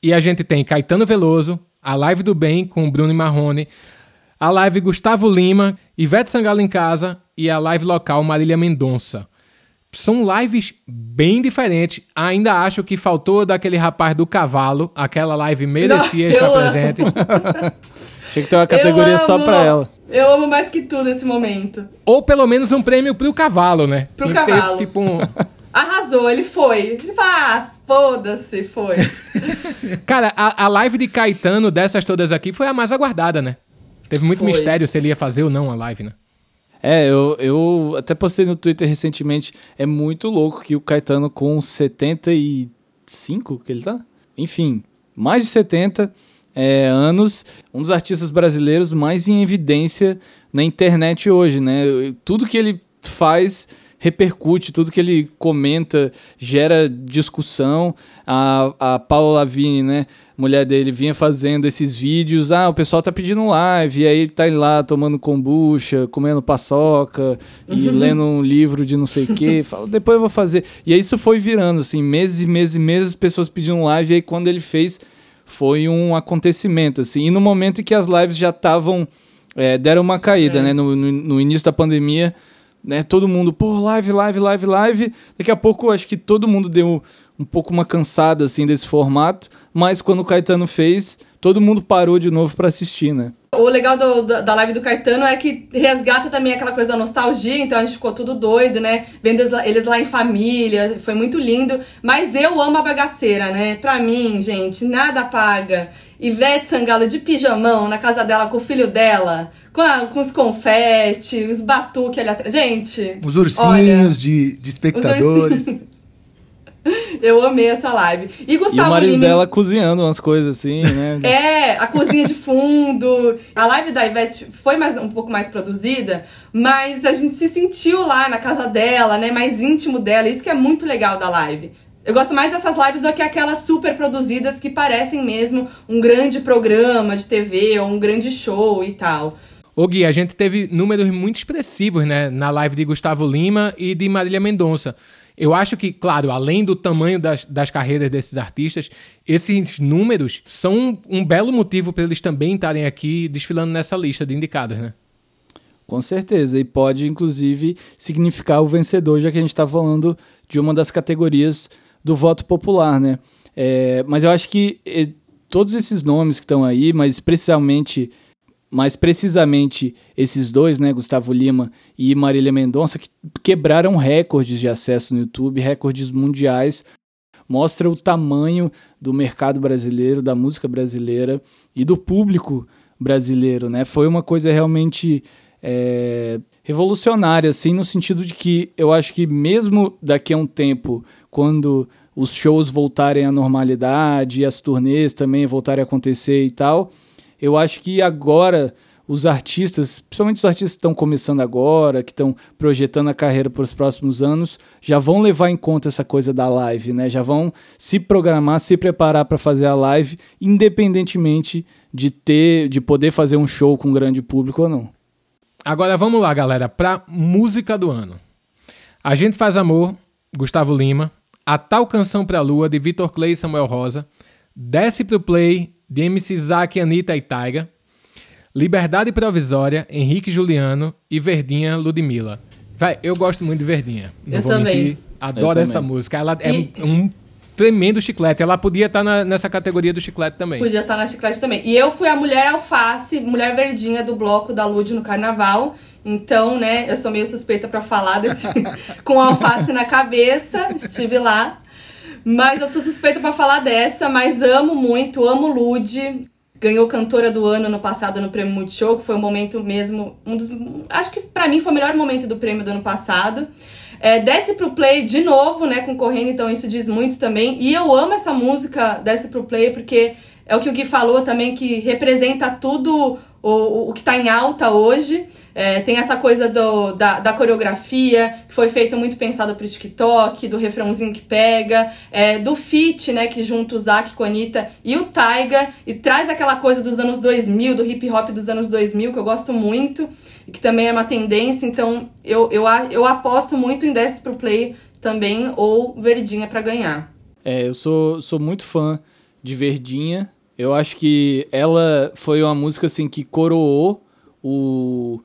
e a gente tem Caetano Veloso, a live do bem com Bruno Marrone, a live Gustavo Lima, Ivete Sangalo em casa e a live local Marília Mendonça. São lives bem diferentes. Ainda acho que faltou daquele rapaz do cavalo. Aquela live merecia Não, estar presente.
Tinha que ter uma categoria só pra ela.
Eu amo mais que tudo esse momento.
Ou pelo menos um prêmio pro cavalo, né?
Pro cavalo. Ter, tipo um... Arrasou, ele foi. Ele fala, ah, foda-se, foi.
Cara, a, a live de Caetano dessas todas aqui foi a mais aguardada, né? Teve muito foi. mistério se ele ia fazer ou não a live, né?
É, eu, eu até postei no Twitter recentemente. É muito louco que o Caetano, com 75 que ele tá? Enfim, mais de 70 é, anos, um dos artistas brasileiros mais em evidência na internet hoje, né? Tudo que ele faz repercute, tudo que ele comenta gera discussão. A, a Paula Lavigne, né? Mulher dele vinha fazendo esses vídeos. Ah, o pessoal tá pedindo live. E aí ele tá lá tomando kombucha, comendo paçoca e uhum. lendo um livro de não sei o quê. Fala, depois eu vou fazer. E aí isso foi virando, assim, meses e meses e meses, pessoas pedindo live. E aí quando ele fez, foi um acontecimento, assim. E no momento em que as lives já estavam. É, deram uma caída, é. né? No, no, no início da pandemia né? Todo mundo, pô, live, live, live, live. Daqui a pouco acho que todo mundo deu um pouco uma cansada assim desse formato, mas quando o Caetano fez, todo mundo parou de novo para assistir, né?
O legal do, da live do Caetano é que resgata também aquela coisa da nostalgia, então a gente ficou tudo doido, né? Vendo eles lá em família, foi muito lindo. Mas eu amo a bagaceira, né? Pra mim, gente, nada paga. Ivete Sangalo de pijamão na casa dela com o filho dela, com, a, com os confetes, os batuques ali atrás. Gente.
Os ursinhos olha, de, de espectadores.
Eu amei essa live. E Gustavo
E o marido
Lima...
dela cozinhando umas coisas assim, né?
é, a cozinha de fundo. A live da Ivete foi mais, um pouco mais produzida, mas a gente se sentiu lá na casa dela, né? Mais íntimo dela. Isso que é muito legal da live. Eu gosto mais dessas lives do que aquelas super produzidas que parecem mesmo um grande programa de TV ou um grande show e tal.
Ô Gui, a gente teve números muito expressivos, né, na live de Gustavo Lima e de Marília Mendonça. Eu acho que, claro, além do tamanho das, das carreiras desses artistas, esses números são um belo motivo para eles também estarem aqui desfilando nessa lista de indicados, né?
Com certeza, e pode inclusive significar o vencedor, já que a gente está falando de uma das categorias do voto popular, né? É, mas eu acho que e, todos esses nomes que estão aí, mas precisamente mais precisamente esses dois, né, Gustavo Lima e Marília Mendonça, que quebraram recordes de acesso no YouTube, recordes mundiais, mostra o tamanho do mercado brasileiro, da música brasileira e do público brasileiro, né? Foi uma coisa realmente é, revolucionária, assim, no sentido de que eu acho que mesmo daqui a um tempo, quando os shows voltarem à normalidade, e as turnês também voltarem a acontecer e tal, eu acho que agora os artistas, principalmente os artistas que estão começando agora, que estão projetando a carreira para os próximos anos, já vão levar em conta essa coisa da live, né? Já vão se programar, se preparar para fazer a live, independentemente de ter, de poder fazer um show com um grande público ou não.
Agora vamos lá, galera, para música do ano. A gente faz amor, Gustavo Lima, a tal canção pra lua de Vitor Clay e Samuel Rosa, Desce pro Play de MC Zack, Anitta e Taiga, Liberdade Provisória, Henrique Juliano e Verdinha Ludmilla. Vai, eu gosto muito de Verdinha. Não
eu
vou
também.
mentir. Adoro eu essa também. música. Ela é e... um tremendo chiclete. Ela podia estar tá nessa categoria do chiclete também.
Podia estar tá na chiclete também. E eu fui a mulher alface, mulher verdinha do bloco da Lud no carnaval. Então, né, eu sou meio suspeita para falar desse com alface na cabeça, estive lá. Mas eu sou suspeita para falar dessa, mas amo muito, amo Lud. ganhou cantora do ano no passado no Prêmio Multishow, que foi um momento mesmo, um dos, acho que para mim foi o melhor momento do prêmio do ano passado. É, desce pro play de novo, né, concorrendo, então isso diz muito também. E eu amo essa música Desce pro play porque é o que o Gui falou também, que representa tudo o, o que está em alta hoje. É, tem essa coisa do, da, da, coreografia, que foi feita muito pensada pro TikTok, do refrãozinho que pega, é, do feat, né, que junta o Zack com a Anitta e o Taiga, e traz aquela coisa dos anos 2000, do hip hop dos anos 2000, que eu gosto muito, e que também é uma tendência, então eu, eu, eu aposto muito em Desce pro Play também, ou Verdinha para ganhar.
É, eu sou, sou muito fã de Verdinha, eu acho que ela foi uma música assim que coroou o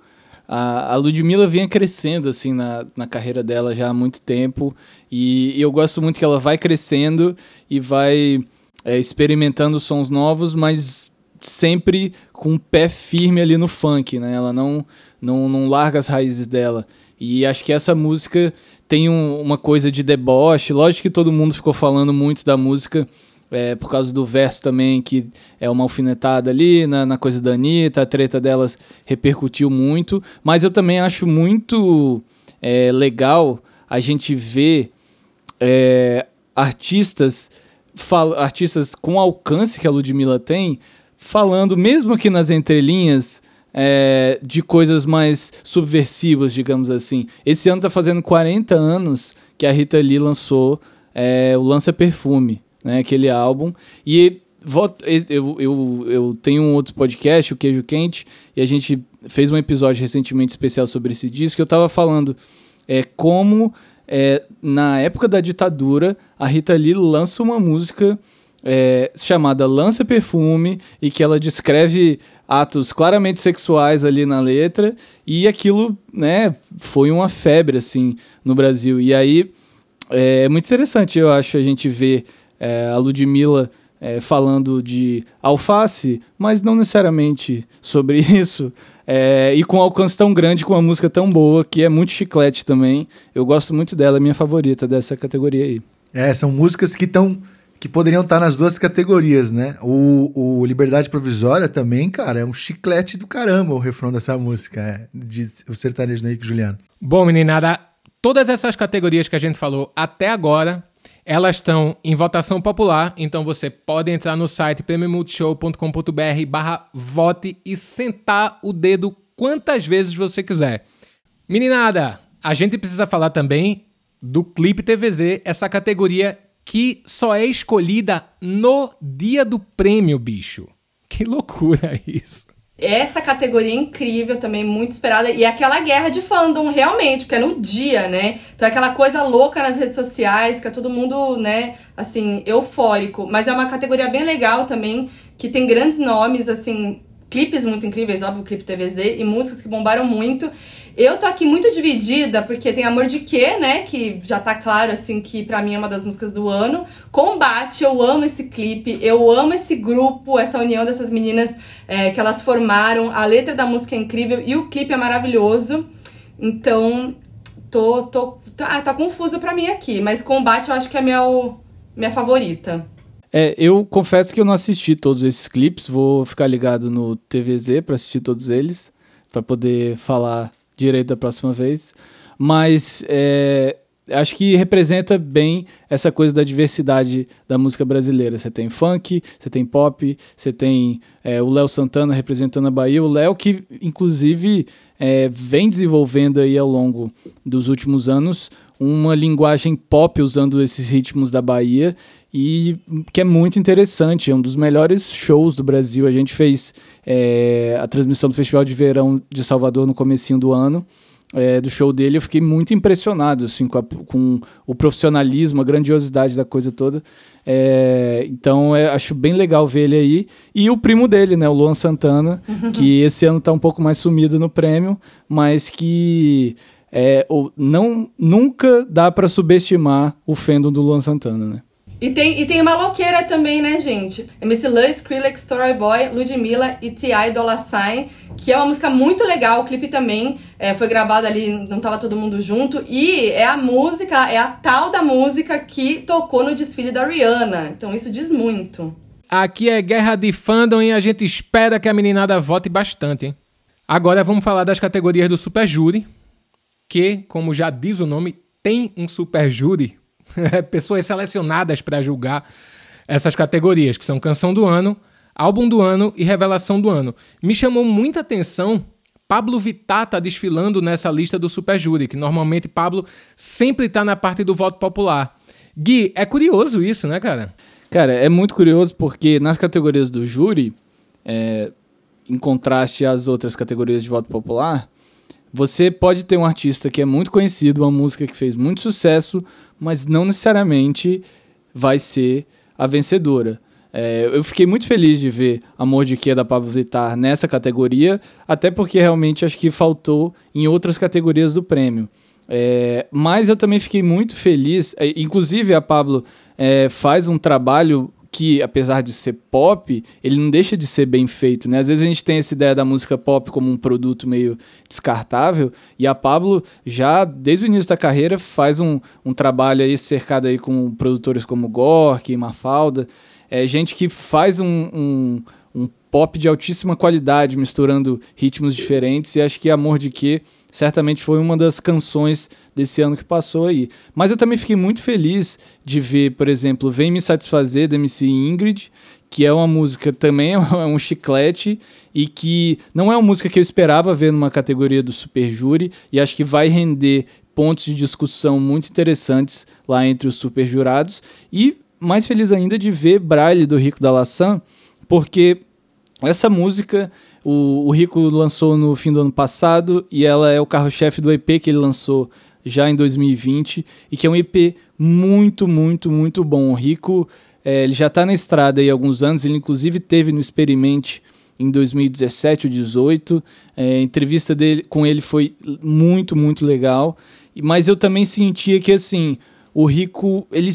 a, a Ludmilla vinha crescendo assim na, na carreira dela já há muito tempo e, e eu gosto muito que ela vai crescendo e vai é, experimentando sons novos, mas sempre com o pé firme ali no funk, né? Ela não, não, não larga as raízes dela. E acho que essa música tem um, uma coisa de deboche. Lógico que todo mundo ficou falando muito da música é, por causa do verso também, que é uma alfinetada ali na, na coisa da Anitta, a treta delas repercutiu muito, mas eu também acho muito é, legal a gente ver é, artistas, fal artistas com alcance que a Ludmilla tem, falando, mesmo aqui nas entrelinhas, é, de coisas mais subversivas, digamos assim. Esse ano tá fazendo 40 anos que a Rita Lee lançou é, o Lança Perfume né? Aquele álbum. E eu, eu, eu tenho um outro podcast, o Queijo Quente, e a gente fez um episódio recentemente especial sobre esse disco. Eu estava falando é, como, é, na época da ditadura, a Rita Lee lança uma música é, chamada Lança Perfume e que ela descreve atos claramente sexuais ali na letra e aquilo, né, foi uma febre, assim, no Brasil. E aí é muito interessante, eu acho, a gente ver é, a Ludmilla é, falando de alface, mas não necessariamente sobre isso. É, e com um alcance tão grande, com uma música tão boa, que é muito chiclete também. Eu gosto muito dela, é minha favorita dessa categoria aí.
É, são músicas que estão que poderiam estar nas duas categorias, né? O, o, Liberdade Provisória também, cara, é um chiclete do caramba o refrão dessa música, é, diz o sertanejo Henrique Juliano.
Bom, meninada, todas essas categorias que a gente falou até agora elas estão em votação popular, então você pode entrar no site prêmiomultishow.com.br barra vote e sentar o dedo quantas vezes você quiser. Meninada, a gente precisa falar também do Clipe TVZ, essa categoria que só é escolhida no dia do prêmio, bicho. Que loucura isso
essa categoria é incrível também, muito esperada. E aquela guerra de fandom, realmente, porque é no dia, né? Então é aquela coisa louca nas redes sociais, que é todo mundo, né, assim, eufórico. Mas é uma categoria bem legal também, que tem grandes nomes, assim, clipes muito incríveis, óbvio, clipe TVZ, e músicas que bombaram muito. Eu tô aqui muito dividida, porque tem Amor de Quê, né? Que já tá claro, assim, que pra mim é uma das músicas do ano. Combate, eu amo esse clipe, eu amo esse grupo, essa união dessas meninas é, que elas formaram. A letra da música é incrível e o clipe é maravilhoso. Então, tô. tô tá, tá confuso pra mim aqui, mas Combate eu acho que é minha, minha favorita.
É, eu confesso que eu não assisti todos esses clipes, vou ficar ligado no TVZ para assistir todos eles, para poder falar direito da próxima vez. Mas é, acho que representa bem essa coisa da diversidade da música brasileira. Você tem funk, você tem pop, você tem é, o Léo Santana representando a Bahia. O Léo que, inclusive, é, vem desenvolvendo aí ao longo dos últimos anos uma linguagem pop usando esses ritmos da Bahia e que é muito interessante, é um dos melhores shows do Brasil. A gente fez é, a transmissão do Festival de Verão de Salvador no comecinho do ano. É, do show dele, eu fiquei muito impressionado assim, com, a, com o profissionalismo, a grandiosidade da coisa toda. É, então, é, acho bem legal ver ele aí. E o primo dele, né, o Luan Santana, que esse ano está um pouco mais sumido no prêmio, mas que é, não, nunca dá para subestimar o fandom do Luan Santana, né?
E tem, e tem uma louqueira também, né, gente? MC Luz, Skrillex, Story Boy, Ludmilla e T.I. Dolla Sign, que é uma música muito legal, o clipe também é, foi gravado ali, não tava todo mundo junto, e é a música, é a tal da música que tocou no desfile da Rihanna, então isso diz muito.
Aqui é guerra de fandom e a gente espera que a meninada vote bastante, hein? Agora vamos falar das categorias do Super Júri, que, como já diz o nome, tem um Super Júri, pessoas selecionadas para julgar essas categorias, que são Canção do Ano, Álbum do Ano e Revelação do Ano. Me chamou muita atenção Pablo Vittar tá desfilando nessa lista do Super Júri, que normalmente Pablo sempre está na parte do voto popular. Gui, é curioso isso, né, cara?
Cara, é muito curioso porque nas categorias do júri, é, em contraste às outras categorias de voto popular, você pode ter um artista que é muito conhecido, uma música que fez muito sucesso, mas não necessariamente vai ser a vencedora. É, eu fiquei muito feliz de ver Amor de Que da Pablo Vittar nessa categoria, até porque realmente acho que faltou em outras categorias do prêmio. É, mas eu também fiquei muito feliz, é, inclusive a Pablo é, faz um trabalho que, apesar de ser pop, ele não deixa de ser bem feito, né? Às vezes a gente tem essa ideia da música pop como um produto meio descartável, e a Pablo já, desde o início da carreira, faz um, um trabalho aí cercado aí com produtores como Gork, Mafalda, é gente que faz um, um, um pop de altíssima qualidade, misturando ritmos diferentes, e acho que Amor de Que certamente foi uma das canções desse ano que passou aí. Mas eu também fiquei muito feliz de ver, por exemplo, Vem Me Satisfazer, da MC Ingrid, que é uma música também é um chiclete e que não é uma música que eu esperava ver numa categoria do Super Júri e acho que vai render pontos de discussão muito interessantes lá entre os super jurados e mais feliz ainda de ver Braille do Rico da Laçã, porque essa música o, o Rico lançou no fim do ano passado e ela é o carro-chefe do EP que ele lançou já em 2020 e que é um EP muito, muito, muito bom. O Rico é, ele já está na estrada há alguns anos, ele inclusive teve no Experimente em 2017 ou 2018. É, a entrevista dele com ele foi muito, muito legal. Mas eu também sentia que assim o Rico, ele,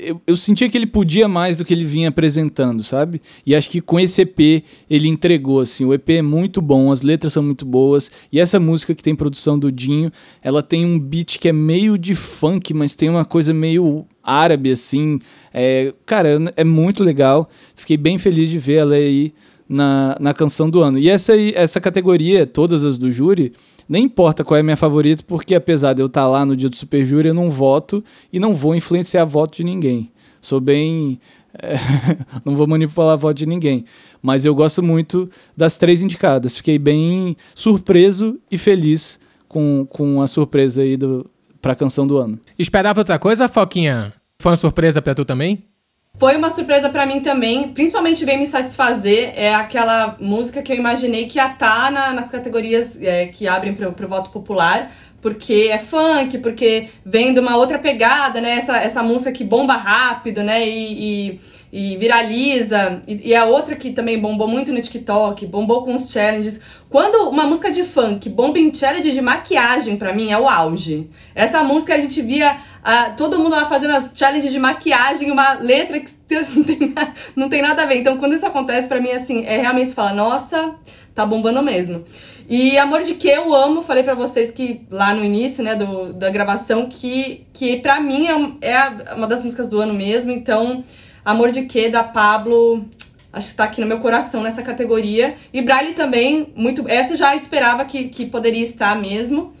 eu, eu, sentia que ele podia mais do que ele vinha apresentando, sabe? E acho que com esse EP ele entregou, assim. O EP é muito bom, as letras são muito boas. E essa música que tem produção do Dinho, ela tem um beat que é meio de funk, mas tem uma coisa meio árabe, assim. É, cara, é muito legal. Fiquei bem feliz de ver ela aí na, na canção do ano. E essa, essa categoria, todas as do júri, nem importa qual é a minha favorita, porque apesar de eu estar lá no dia do Super Júri, eu não voto e não vou influenciar voto de ninguém. Sou bem. É, não vou manipular voto de ninguém. Mas eu gosto muito das três indicadas. Fiquei bem surpreso e feliz com, com a surpresa aí do, pra canção do ano.
Esperava outra coisa, Foquinha? Foi uma surpresa para tu também?
Foi uma surpresa para mim também, principalmente Vem Me Satisfazer, é aquela música que eu imaginei que ia estar tá na, nas categorias é, que abrem para o voto popular, porque é funk, porque vem de uma outra pegada, né? Essa, essa música que bomba rápido, né? E, e, e viraliza. E, e, a outra que também bombou muito no TikTok, bombou com os challenges. Quando uma música de funk bomba em challenge de maquiagem, para mim, é o auge. Essa música a gente via ah, todo mundo lá fazendo as challenges de maquiagem, uma letra que não tem, não tem nada a ver. Então, quando isso acontece, para mim, assim, é realmente fala, nossa, tá bombando mesmo. E Amor de Que eu amo, falei para vocês que lá no início, né, do, da gravação, que, que pra mim é, é uma das músicas do ano mesmo. Então, Amor de Que da Pablo, acho que tá aqui no meu coração nessa categoria. E Braille também, muito. Essa eu já esperava que, que poderia estar mesmo.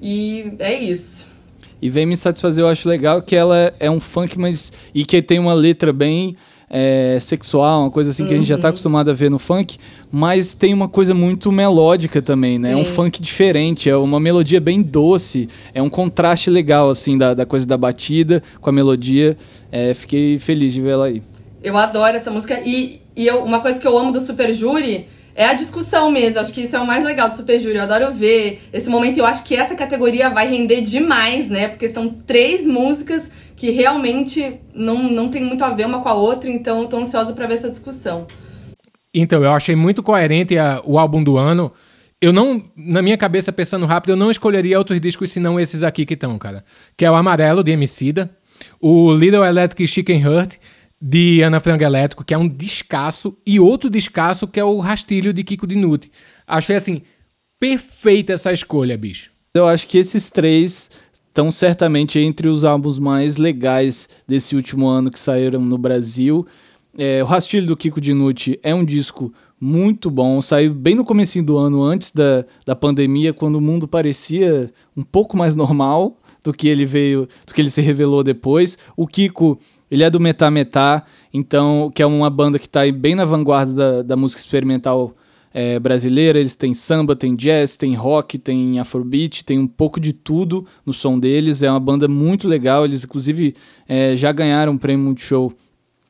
E é isso.
E vem me satisfazer, eu acho legal que ela é um funk, mas. e que tem uma letra bem. É, sexual, uma coisa assim que a gente já está uhum. acostumado a ver no funk, mas tem uma coisa muito melódica também, né? Sim. É um funk diferente, é uma melodia bem doce, é um contraste legal, assim, da, da coisa da batida com a melodia. É, fiquei feliz de ver ela aí.
Eu adoro essa música e, e eu, uma coisa que eu amo do Super Júri é a discussão mesmo. Acho que isso é o mais legal do Super Júri. Eu adoro ver esse momento. Eu acho que essa categoria vai render demais, né? Porque são três músicas que realmente não, não tem muito a ver uma com a outra. Então, eu tô ansiosa para ver essa discussão.
Então, eu achei muito coerente a, o álbum do ano. Eu não, na minha cabeça, pensando rápido, eu não escolheria outros discos senão esses aqui que estão, cara. Que é o Amarelo, de Emicida, o Little Electric Chicken Heart, de Ana Frango Elétrico, que é um descasso, e outro descasso que é o Rastilho de Kiko Dinucci. Achei assim, perfeita essa escolha, bicho.
Eu acho que esses três estão certamente entre os álbuns mais legais desse último ano que saíram no Brasil. É, o Rastilho do Kiko Dinucci é um disco muito bom, saiu bem no começo do ano, antes da, da pandemia, quando o mundo parecia um pouco mais normal do que ele veio, do que ele se revelou depois. O Kiko, ele é do Metá Metá, então, que é uma banda que está bem na vanguarda da, da música experimental é, brasileira. Eles têm samba, tem jazz, tem rock, tem afrobeat, tem um pouco de tudo no som deles. É uma banda muito legal. Eles, inclusive, é, já ganharam um prêmio Multishow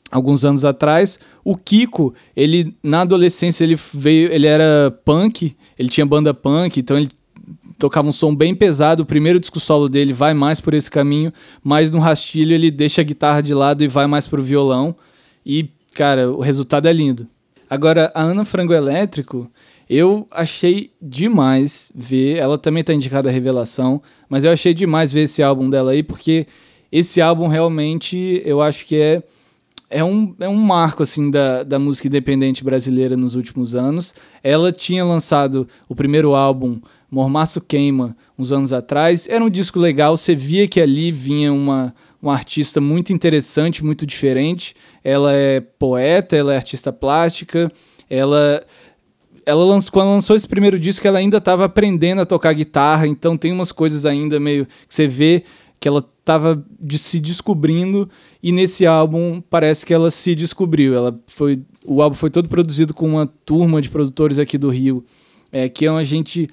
alguns anos atrás. O Kiko, ele na adolescência ele veio, ele era punk, ele tinha banda punk, então ele tocava um som bem pesado. O primeiro disco solo dele vai mais por esse caminho, mas no rastilho ele deixa a guitarra de lado e vai mais pro violão. E, cara, o resultado é lindo. Agora, a Ana Frango Elétrico, eu achei demais ver. Ela também tá indicada a revelação, mas eu achei demais ver esse álbum dela aí, porque esse álbum realmente eu acho que é é um, é um marco assim da, da música independente brasileira nos últimos anos. Ela tinha lançado o primeiro álbum, Mormaço Queima, uns anos atrás. Era um disco legal, você via que ali vinha uma, uma artista muito interessante, muito diferente. Ela é poeta, ela é artista plástica, ela ela lançou, quando lançou esse primeiro disco, ela ainda estava aprendendo a tocar guitarra, então tem umas coisas ainda meio que você vê que ela estava de se descobrindo e nesse álbum parece que ela se descobriu. Ela foi, o álbum foi todo produzido com uma turma de produtores aqui do Rio, é, que é uma gente,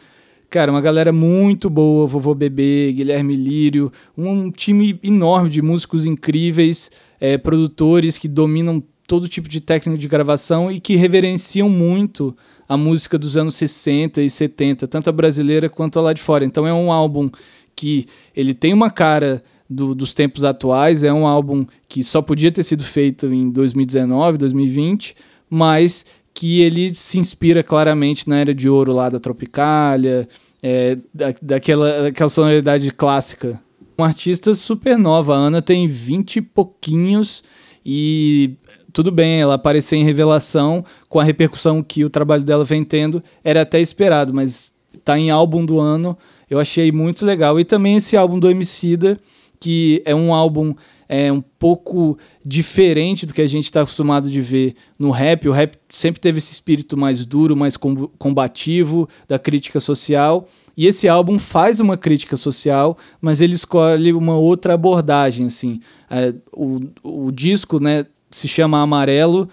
cara, uma galera muito boa, Vovô Bebê, Guilherme Lírio, um time enorme de músicos incríveis, é, produtores que dominam todo tipo de técnica de gravação e que reverenciam muito a música dos anos 60 e 70, tanto a brasileira quanto a lá de fora. Então é um álbum que ele tem uma cara do, dos tempos atuais, é um álbum que só podia ter sido feito em 2019, 2020, mas que ele se inspira claramente na era de ouro lá da Tropicália, é, da, daquela, daquela sonoridade clássica. Uma artista super nova, a Ana tem 20 e pouquinhos e tudo bem, ela aparecer em revelação com a repercussão que o trabalho dela vem tendo, era até esperado, mas tá em álbum do ano, eu achei muito legal. E também esse álbum do Emicida, que é um álbum é, um pouco diferente do que a gente está acostumado de ver no rap. O rap sempre teve esse espírito mais duro, mais combativo da crítica social. E esse álbum faz uma crítica social, mas ele escolhe uma outra abordagem, assim. É, o, o disco, né, se chama Amarelo,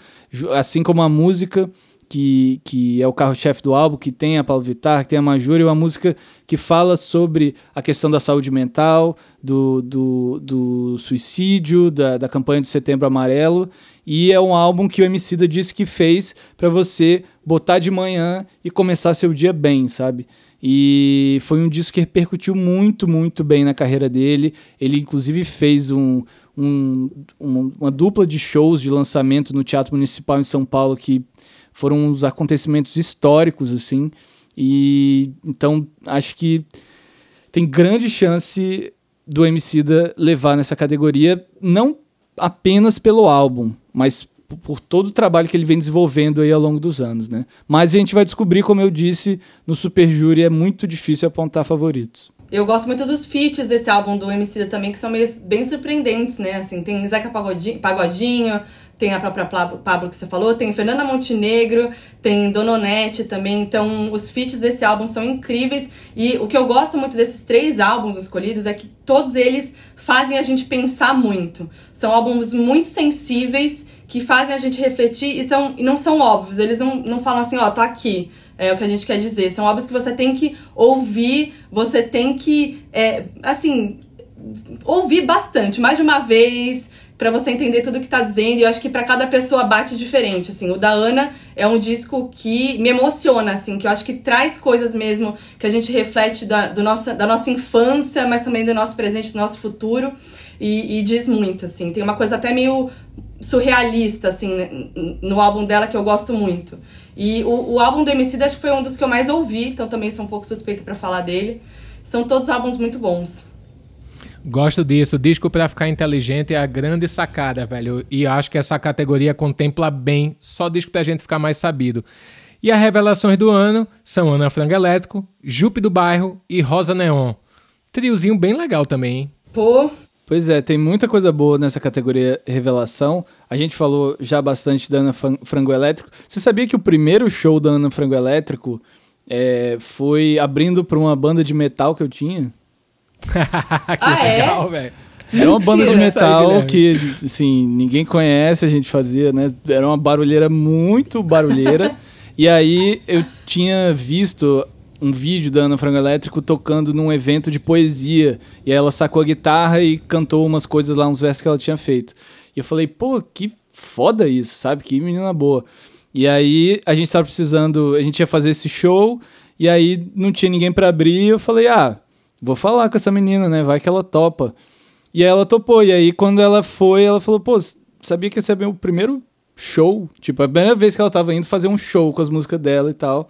assim como a música, que, que é o carro-chefe do álbum, que tem a Paulo Vittar, que tem a Majuri, uma música que fala sobre a questão da saúde mental, do, do, do suicídio, da, da campanha de Setembro Amarelo. E é um álbum que o Emicida disse que fez para você botar de manhã e começar seu dia bem, sabe? E foi um disco que repercutiu muito, muito bem na carreira dele. Ele, inclusive, fez um, um, uma dupla de shows de lançamento no Teatro Municipal em São Paulo que foram uns acontecimentos históricos, assim. E então acho que tem grande chance do Emicida levar nessa categoria, não apenas pelo álbum, mas por todo o trabalho que ele vem desenvolvendo aí ao longo dos anos, né? Mas a gente vai descobrir, como eu disse, no Super Júri é muito difícil apontar favoritos.
Eu gosto muito dos feats desse álbum do Emicida também, que são meio, bem surpreendentes, né? Assim, tem Zeca Pagodinho, Pagodinho tem a própria Pablo que você falou, tem Fernanda Montenegro, tem Dononete também. Então, os feats desse álbum são incríveis. E o que eu gosto muito desses três álbuns escolhidos é que todos eles fazem a gente pensar muito. São álbuns muito sensíveis que fazem a gente refletir e, são, e não são óbvios. Eles não, não falam assim, ó, oh, tô aqui. É o que a gente quer dizer. São álbuns que você tem que ouvir, você tem que, é, assim, ouvir bastante, mais de uma vez, para você entender tudo que tá dizendo. E eu acho que para cada pessoa bate diferente, assim. O da Ana é um disco que me emociona, assim, que eu acho que traz coisas mesmo que a gente reflete da, do nossa, da nossa infância, mas também do nosso presente, do nosso futuro. E, e diz muito, assim. Tem uma coisa até meio surrealista, assim, no álbum dela que eu gosto muito. E o, o álbum do MC acho que foi um dos que eu mais ouvi, então também sou um pouco suspeita para falar dele. São todos álbuns muito bons.
Gosto disso. Disco para ficar inteligente é a grande sacada, velho. E acho que essa categoria contempla bem só disco pra gente ficar mais sabido. E as revelações do ano são Ana Frango Elétrico, Jupe do Bairro e Rosa Neon. Triozinho bem legal também, hein?
Pô.
Pois é, tem muita coisa boa nessa categoria revelação. A gente falou já bastante da Ana Frango Elétrico. Você sabia que o primeiro show da Ana Frango Elétrico é, foi abrindo para uma banda de metal que eu tinha?
que
Ah, é?
legal, velho.
Era uma banda de metal que, assim, ninguém conhece, a gente fazia, né? Era uma barulheira muito barulheira. e aí eu tinha visto um vídeo da Ana Frango Elétrico tocando num evento de poesia. E aí ela sacou a guitarra e cantou umas coisas lá, uns versos que ela tinha feito. E eu falei, pô, que foda isso, sabe? Que menina boa. E aí a gente tava precisando, a gente ia fazer esse show, e aí não tinha ninguém pra abrir, eu falei, ah, vou falar com essa menina, né? Vai que ela topa. E aí ela topou. E aí, quando ela foi, ela falou, pô, sabia que esse é meu primeiro show? Tipo, a primeira vez que ela tava indo fazer um show com as músicas dela e tal.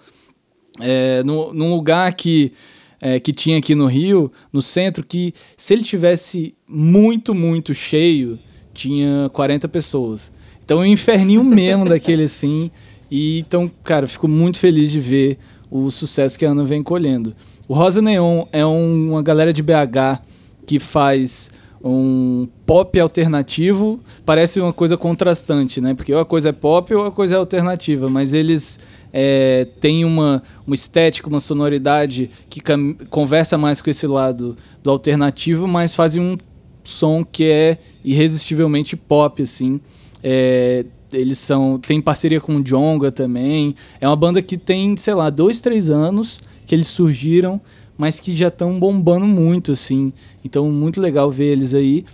É, no, num lugar que, é, que tinha aqui no Rio, no centro, que se ele tivesse muito, muito cheio, tinha 40 pessoas. Então, é um inferninho mesmo daquele assim. E então, cara, fico muito feliz de ver o sucesso que a Ana vem colhendo. O Rosa Neon é um- uma galera de BH que faz um pop alternativo. Parece uma coisa contrastante, né? Porque ou a coisa é pop ou a coisa é alternativa. Mas eles é, têm uma, uma estética, uma sonoridade que conversa mais com esse lado do alternativo, mas fazem um som que é irresistivelmente pop, assim. É, eles são. Tem parceria com o Jonga também. É uma banda que tem, sei lá, dois, três anos que eles surgiram, mas que já estão bombando muito, assim. Então, muito legal ver eles aí.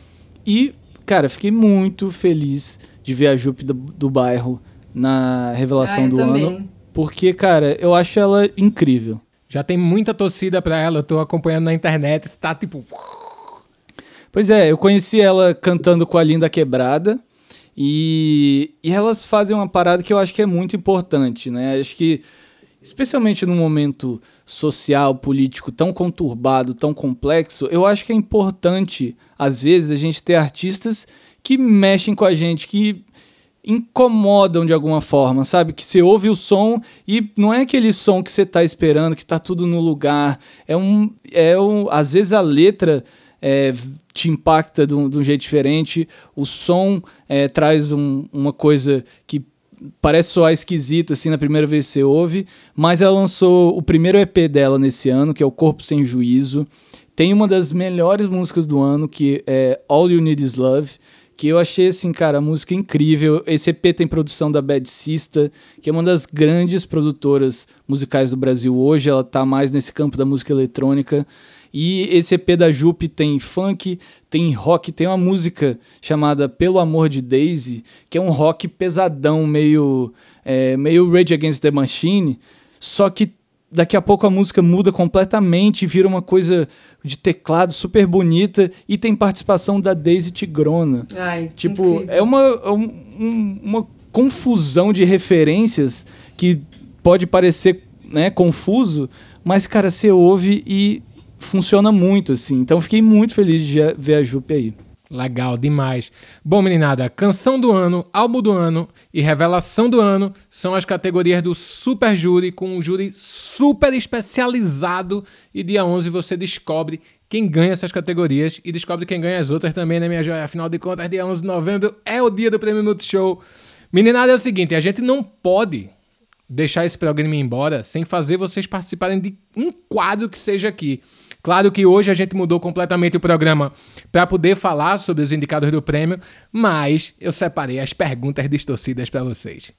E, cara, fiquei muito feliz de ver a Jupe do, do bairro na revelação
Ah,
do
também.
ano. Porque, cara, eu acho ela incrível.
Já tem muita torcida pra ela, eu tô acompanhando na internet, está tipo.
Pois é, eu conheci ela cantando com a Linda Quebrada. E, e elas fazem uma parada que eu acho que é muito importante, né? Acho que, especialmente num momento social, político tão conturbado, tão complexo, eu acho que é importante, às vezes, a gente ter artistas que mexem com a gente, que incomodam de alguma forma, sabe? Que você ouve o som e não é aquele som que você tá esperando, que tá tudo no lugar. É um. É um às vezes a letra é, te impacta de um, de um jeito diferente, o som é, traz um- uma coisa que parece soar esquisita assim na primeira vez que você ouve, mas ela lançou o primeiro EP dela nesse ano, que é o Corpo Sem Juízo. Tem uma das melhores músicas do ano, que é All You Need Is Love, que eu achei assim, cara, a música incrível. Esse EP tem produção da Bad Sista, que é uma das grandes produtoras musicais do Brasil hoje. Ela tá mais nesse campo da música eletrônica. E esse EP da Jupe tem funk, tem rock, tem uma música chamada Pelo Amor de Daisy, que é um rock pesadão, meio, é, meio Rage Against the Machine, só que daqui a pouco a música muda completamente e vira uma coisa de teclado super bonita e tem participação da Daisy Tigrona.
Ai,
Tipo,
incrível.
é uma, é um- uma confusão de referências que pode parecer né, confuso, mas, cara, você ouve e funciona muito, assim. Então, fiquei muito feliz de ver a Jupe aí.
Legal demais. Bom, meninada, canção do ano, álbum do ano e revelação do ano são as categorias do Super Júri, com um júri super especializado. E dia 11 você descobre quem ganha essas categorias e descobre quem ganha as outras também, né, minha joia? Afinal de contas, dia 11 de novembro é o dia do Prêmio Multishow. Meninada, é o seguinte, a gente não pode deixar esse programa ir embora sem fazer vocês participarem de um quadro que seja aqui. Claro que hoje a gente mudou completamente o programa para poder falar sobre os indicados do prêmio, mas eu separei as perguntas distorcidas para vocês.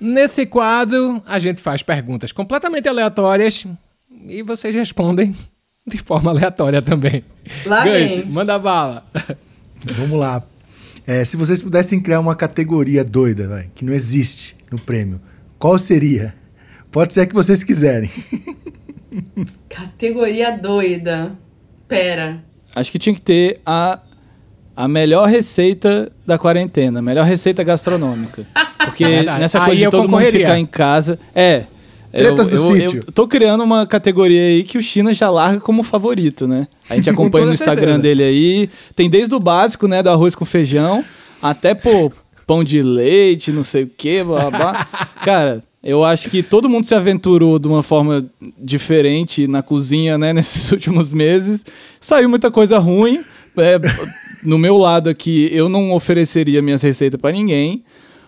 Nesse quadro, a gente faz perguntas completamente aleatórias e vocês respondem de forma aleatória também.
Lá
Gancho,
vem.
manda bala.
Vamos lá. É, se vocês pudessem criar uma categoria doida, vai, que não existe no prêmio, qual seria? Pode ser a que vocês quiserem.
Categoria doida. Pera.
Acho que tinha que ter a, a melhor receita da quarentena, a melhor receita gastronômica. Porque
Verdade.
nessa
Aí
coisa
eu
de todo mundo ficar em casa. É.
Tretas do
eu,
sítio.
Eu tô criando uma categoria aí que o China já larga como favorito, né? A gente acompanha no Instagram
certeza.
dele aí. Tem desde o básico, né? Do arroz com feijão, até, pô, pão de leite, não sei o quê, blá, blá, blá. Cara, Eu acho que todo mundo se aventurou de uma forma diferente na cozinha, né, nesses últimos meses. Saiu muita coisa ruim. É, no meu lado aqui, eu não ofereceria minhas receitas para ninguém,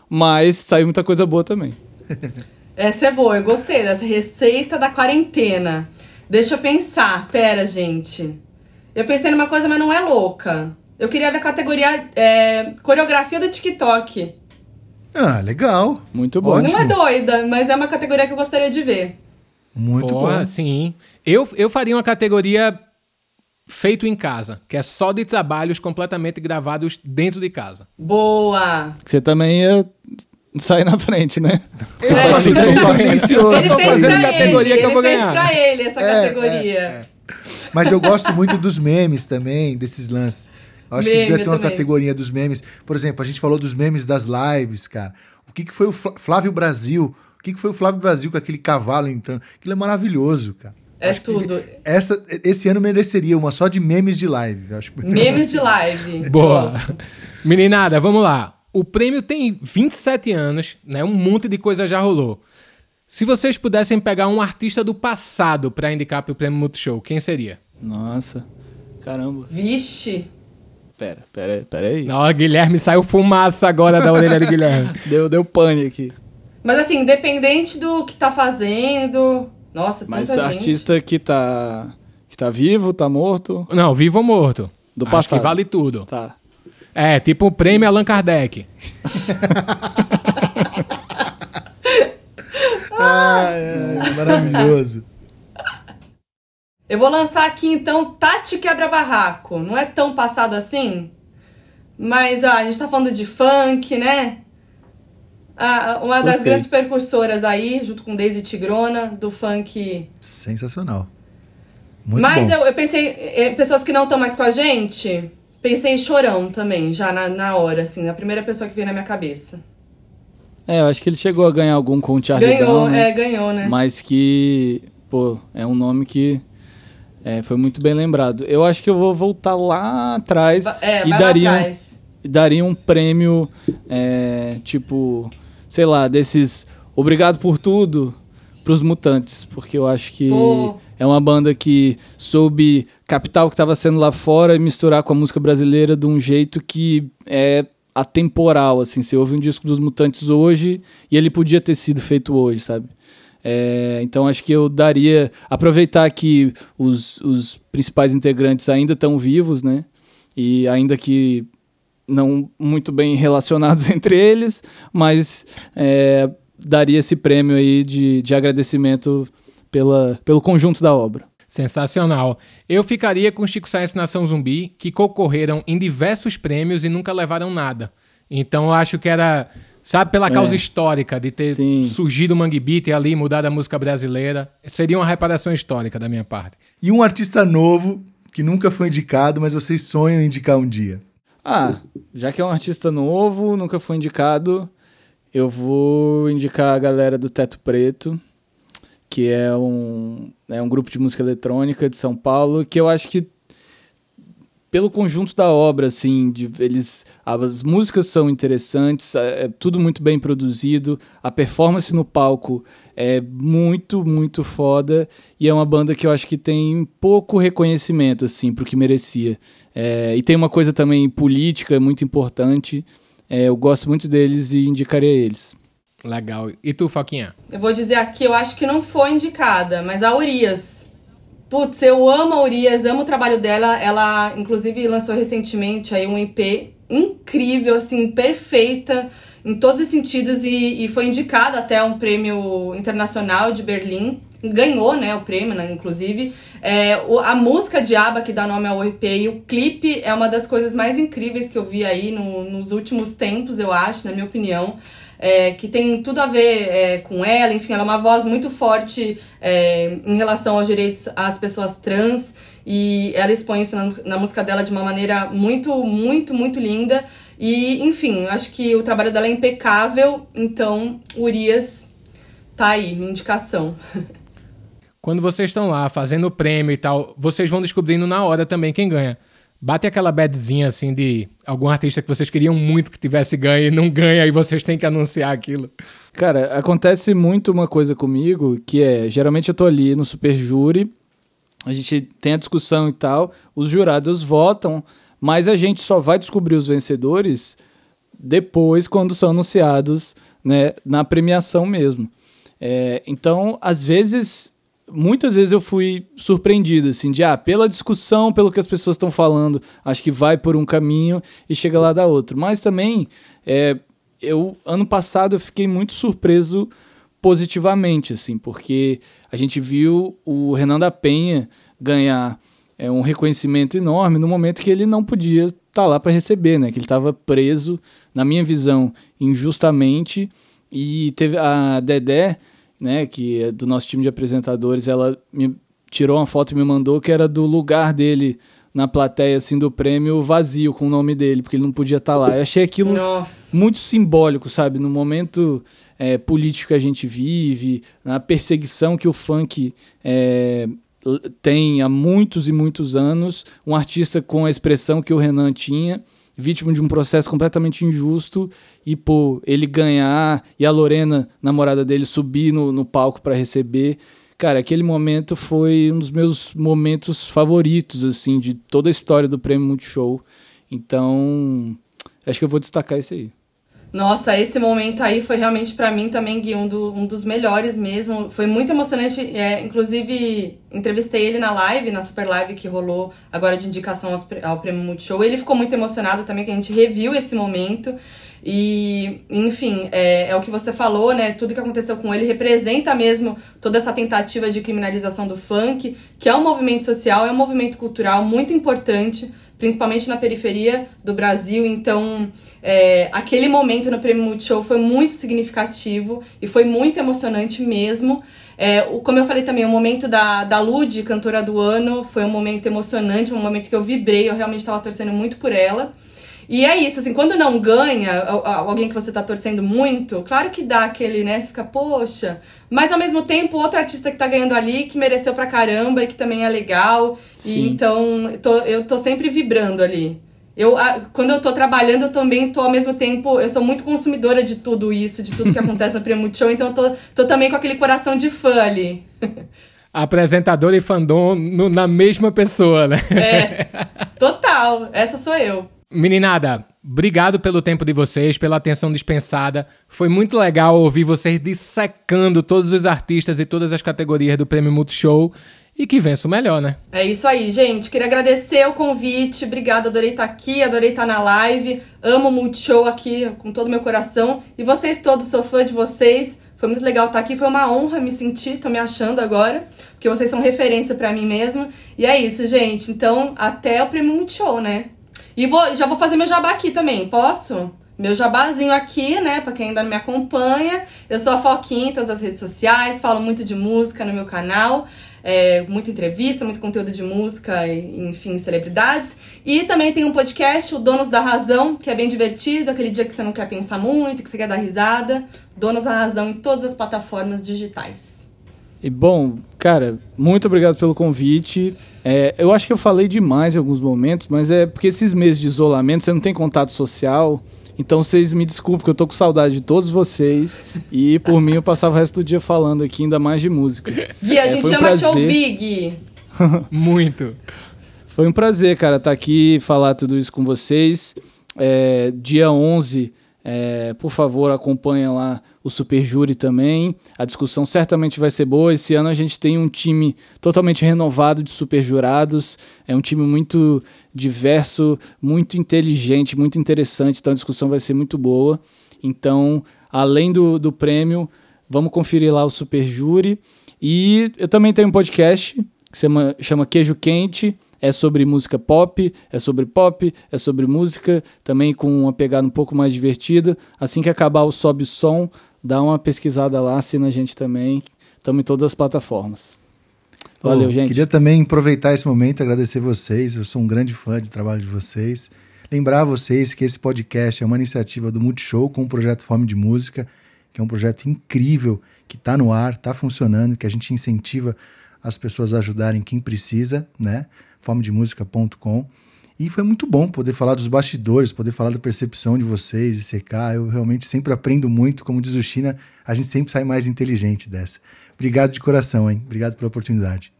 mas saiu muita coisa boa também.
Essa é boa, eu gostei dessa receita da quarentena. Deixa eu pensar. Pera, gente. Eu pensei numa coisa, mas não é louca. Eu queria ver a categoria é, coreografia do TikTok.
Ah, legal.
Muito bom.
Ótimo.
Não é doida, mas é uma categoria que eu gostaria de ver.
Muito
Porra,
bom.
sim. Eu, eu faria uma categoria feito em casa, que é só de trabalhos completamente gravados dentro de casa.
Boa!
Você também ia sair na frente, né?
Eu
É,
tá-
tendencioso.
Eu
Ele fez
fazendo
pra
categoria
ele,
que eu vou
ele
ganhar.
fez pra ele essa
É,
categoria.
é, é. Mas eu gosto muito dos memes também, desses lances. Eu acho que
Meme
devia ter uma
também.
categoria dos memes. Por exemplo, a gente falou dos memes das lives, cara. O que, que foi o Flá- Flávio Brasil? O que, que foi o Flávio Brasil com aquele cavalo entrando? Aquilo é maravilhoso, cara.
É
Acho que
tudo.
Essa, esse ano mereceria uma só de memes de live. Acho que...
Memes de live.
Boa.
Gosto.
Meninada, vamos lá. O prêmio tem 27 anos, né? Um monte de coisa já rolou. Se vocês pudessem pegar um artista do passado pra indicar pro prêmio Multishow, quem seria?
Nossa, caramba.
Vixe.
Pera, pera, pera aí.
Ó, Guilherme saiu fumaça agora da orelha de Guilherme.
Deu, deu pane aqui.
Mas assim, independente do que tá fazendo. Nossa,
Mas
tanta gente.
artista que tá, que tá vivo, tá morto,
Não, vivo ou morto?
Do
Acho
passado.
que vale tudo.
tá.
É, tipo o prêmio Allan Kardec.
Ai, ai, maravilhoso.
Eu vou lançar aqui então Tati Quebra Barraco. Não é tão passado assim, mas ó, a gente tá falando de funk, né? Ah, uma das
Gostei.
grandes percursoras aí, junto com Daisy Tigrona, do funk.
Sensacional. Muito
mas
bom.
eu, eu pensei, eh, pessoas que não estão mais com a gente, pensei em Chorão também, já na, na hora, assim, a primeira pessoa que veio na minha cabeça.
É, eu acho que ele chegou a ganhar algum com o Charlie
Ganhou,
né?
é, ganhou, né?
Mas que, pô, é um nome que é, foi muito bem lembrado. Eu acho que eu vou voltar lá atrás
É,
e daria, um-
atrás.
e daria um prêmio, é, tipo, sei lá, desses obrigado por tudo pros Mutantes, porque eu acho que
Pô.
é uma banda que soube captar o que estava sendo lá fora e misturar com a música brasileira de um jeito que é atemporal, assim. Você ouve um disco dos Mutantes hoje e ele podia ter sido feito hoje, sabe? É, então acho que eu daria. Aproveitar que os, os principais integrantes ainda estão vivos, né? E ainda que não muito bem relacionados entre eles, mas é, daria esse prêmio aí de, de agradecimento pela, pelo conjunto da obra.
Sensacional. Eu ficaria com Chico Science Nação Zumbi, que concorreram em diversos prêmios e nunca levaram nada. Então eu acho que era, sabe, pela causa
É.
histórica de ter
Sim.
surgido o Mangue Beat e ali mudado a música brasileira. Seria uma reparação histórica da minha parte.
E um artista novo que nunca foi indicado, mas vocês sonham em indicar um dia.
Ah, já que é um artista novo, nunca foi indicado, eu vou indicar a galera do Teto Preto, que é um, é um grupo de música eletrônica de São Paulo, que eu acho que pelo conjunto da obra, assim, de, eles, as músicas são interessantes, é, é tudo muito bem produzido, a performance no palco é muito, muito foda, e é uma banda que eu acho que tem pouco reconhecimento, assim, pro que merecia. É, e tem uma coisa também política muito importante, é, eu gosto muito deles e indicaria eles.
Legal. E tu, Foquinha?
Eu vou dizer aqui, eu acho que não foi indicada, mas a Urias. Putz, eu amo a Urias, amo o trabalho dela. Ela, inclusive, lançou recentemente aí um EP incrível, assim, perfeita em todos os sentidos e, e foi indicada até um prêmio internacional de Berlim. Ganhou, né, o prêmio, né, inclusive. É, o- a música de ABBA que dá nome ao EP e o clipe é uma das coisas mais incríveis que eu vi aí no- nos últimos tempos, eu acho, na minha opinião é, que tem tudo a ver é, com ela, enfim, ela é uma voz muito forte é, em relação aos direitos às pessoas trans e ela expõe isso na, na música dela de uma maneira muito, muito, muito linda. E, enfim, acho que o trabalho dela é impecável, então Urias tá aí, minha indicação.
Quando vocês estão lá fazendo o prêmio e tal, vocês vão descobrindo na hora também quem ganha. Bate aquela badzinha assim de algum artista que vocês queriam muito que tivesse ganho e não ganha e vocês têm que anunciar aquilo.
Cara, acontece muito uma coisa comigo que é, geralmente eu tô ali no super júri, a gente tem a discussão e tal, os jurados votam, mas a gente só vai descobrir os vencedores depois quando são anunciados, né, na premiação mesmo. É, então, às vezes muitas vezes eu fui surpreendido, assim, de, ah, pela discussão, pelo que as pessoas estão falando, acho que vai por um caminho e chega lá da outro. Mas também, é, eu, ano passado, eu fiquei muito surpreso positivamente, assim, porque a gente viu o Renan da Penha ganhar é, um reconhecimento enorme no momento que ele não podia estar tá lá para receber, né? Que ele estava preso, na minha visão, injustamente, e teve a Dedé né, que é do nosso time de apresentadores, ela me tirou uma foto e me mandou que era do lugar dele na plateia assim do prêmio vazio com o nome dele, porque ele não podia estar tá lá. Eu achei aquilo Nossa. muito simbólico, sabe, no momento é, político que a gente vive, na perseguição que o funk é, tem há muitos e muitos anos, um artista com a expressão que o Renan tinha vítima de um processo completamente injusto e, pô, ele ganhar e a Lorena, namorada dele, subir no, no palco para receber. Cara, aquele momento foi um dos meus momentos favoritos, assim, de toda a história do Prêmio Multishow. Então, acho que eu vou destacar isso aí.
Nossa, esse momento aí foi realmente para mim também, Gui, um, do, um, dos melhores mesmo. Foi muito emocionante. É, inclusive, entrevistei ele na live, na super live que rolou agora de indicação aos, ao Prêmio Multishow. Ele ficou muito emocionado também, que a gente reviu esse momento. E, enfim, é, é, o que você falou, né? Tudo que aconteceu com ele representa mesmo toda essa tentativa de criminalização do funk, que é um movimento social, é um movimento cultural muito importante principalmente na periferia do Brasil. Então, é, aquele momento no Prêmio Multishow foi muito significativo e foi muito emocionante mesmo. É, o, como eu falei também, o momento da, da Lud, cantora do ano, foi um momento emocionante, um momento que eu vibrei, eu realmente estava torcendo muito por ela. E é isso, assim, quando não ganha alguém que você tá torcendo muito, claro que dá aquele, né? Você fica, poxa. Mas ao mesmo tempo, outro artista que tá ganhando ali, que mereceu pra caramba e que também é legal. Sim. E então, eu tô, eu tô sempre vibrando ali. Eu, quando eu tô trabalhando, eu também tô ao mesmo tempo. Eu sou muito consumidora de tudo isso, de tudo que acontece no Prêmio Show, então eu tô, tô também com aquele coração de fã ali.
Apresentador e fandom no, na mesma pessoa, né?
É, total. Essa sou eu.
Meninada, obrigado pelo tempo de vocês, pela atenção dispensada. Foi muito legal ouvir vocês dissecando todos os artistas e todas as categorias do Prêmio Multishow. E que vença o melhor, né?
É isso aí, gente. Queria agradecer o convite. Obrigada, adorei estar aqui, adorei estar na live. Amo o Multishow aqui com todo o meu coração. E vocês todos, sou fã de vocês. Foi muito legal estar aqui, foi uma honra me sentir, tô me achando agora, porque vocês são referência para mim mesmo. E é isso, gente. Então, até o Prêmio Multishow, né? E vou, já vou fazer meu jabá aqui também, posso? Meu jabazinho aqui, né, pra quem ainda não me acompanha. Eu sou a Foquinha em todas as redes sociais, falo muito de música no meu canal. É, muita entrevista, muito conteúdo de música, enfim, celebridades. E também tem um podcast, o Donos da Razão, que é bem divertido, aquele dia que você não quer pensar muito, que você quer dar risada. Donos da Razão em todas as plataformas digitais.
E bom, cara, muito obrigado pelo convite. É, eu acho que eu falei demais em alguns momentos, mas é porque esses meses de isolamento você não tem contato social. Então vocês me desculpem, que eu tô com saudade de todos vocês. E por mim eu passava o resto do dia falando aqui ainda mais de música.
Gui, a é, gente um ama prazer. te ouvir, Gui.
Muito.
Foi um prazer, cara, estar tá aqui falar tudo isso com vocês. É, dia 11 é, por favor, acompanha lá o Super Júri também. A discussão certamente vai ser boa. Esse ano a gente tem um time totalmente renovado de super jurados. É um time muito diverso, muito inteligente, muito interessante. Então a discussão vai ser muito boa. Então, além do, do prêmio, vamos conferir lá o Super Júri. E eu também tenho um podcast que se chama, chama Queijo Quente é sobre música pop, é sobre pop, é sobre música, também com uma pegada um pouco mais divertida. Assim que acabar o Sobe o Som, dá uma pesquisada lá, assina a gente também. Estamos em todas as plataformas. Valeu, oh, gente.
Queria também aproveitar esse momento agradecer vocês. Eu sou um grande fã de trabalho de vocês. Lembrar vocês que esse podcast é uma iniciativa do Multishow com o projeto Fome de Música, que é um projeto incrível, que está no ar, está funcionando, que a gente incentiva as pessoas a ajudarem quem precisa, né? fomedemusica.com. E foi muito bom poder falar dos bastidores, poder falar da percepção de vocês e secar. Eu realmente sempre aprendo muito. Como diz o China, a gente sempre sai mais inteligente dessa. Obrigado de coração, hein? Obrigado pela oportunidade.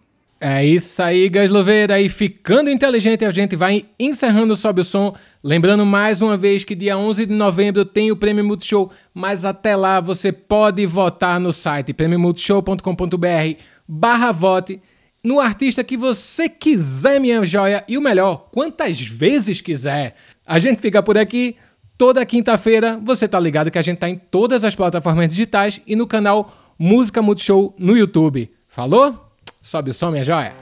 É isso aí, Gasloveira. E ficando inteligente, a gente vai encerrando Sobe o Som. Lembrando mais uma vez que dia 11 de novembro tem o Prêmio Multishow, mas até lá você pode votar no site prêmiomultishow.com.br barra vote no artista que você quiser, minha joia. E o melhor, quantas vezes quiser. A gente fica por aqui. Toda quinta-feira, você tá ligado que a gente tá em todas as plataformas digitais e no canal Música Multishow no YouTube. Falou? Sobe o som, minha joia!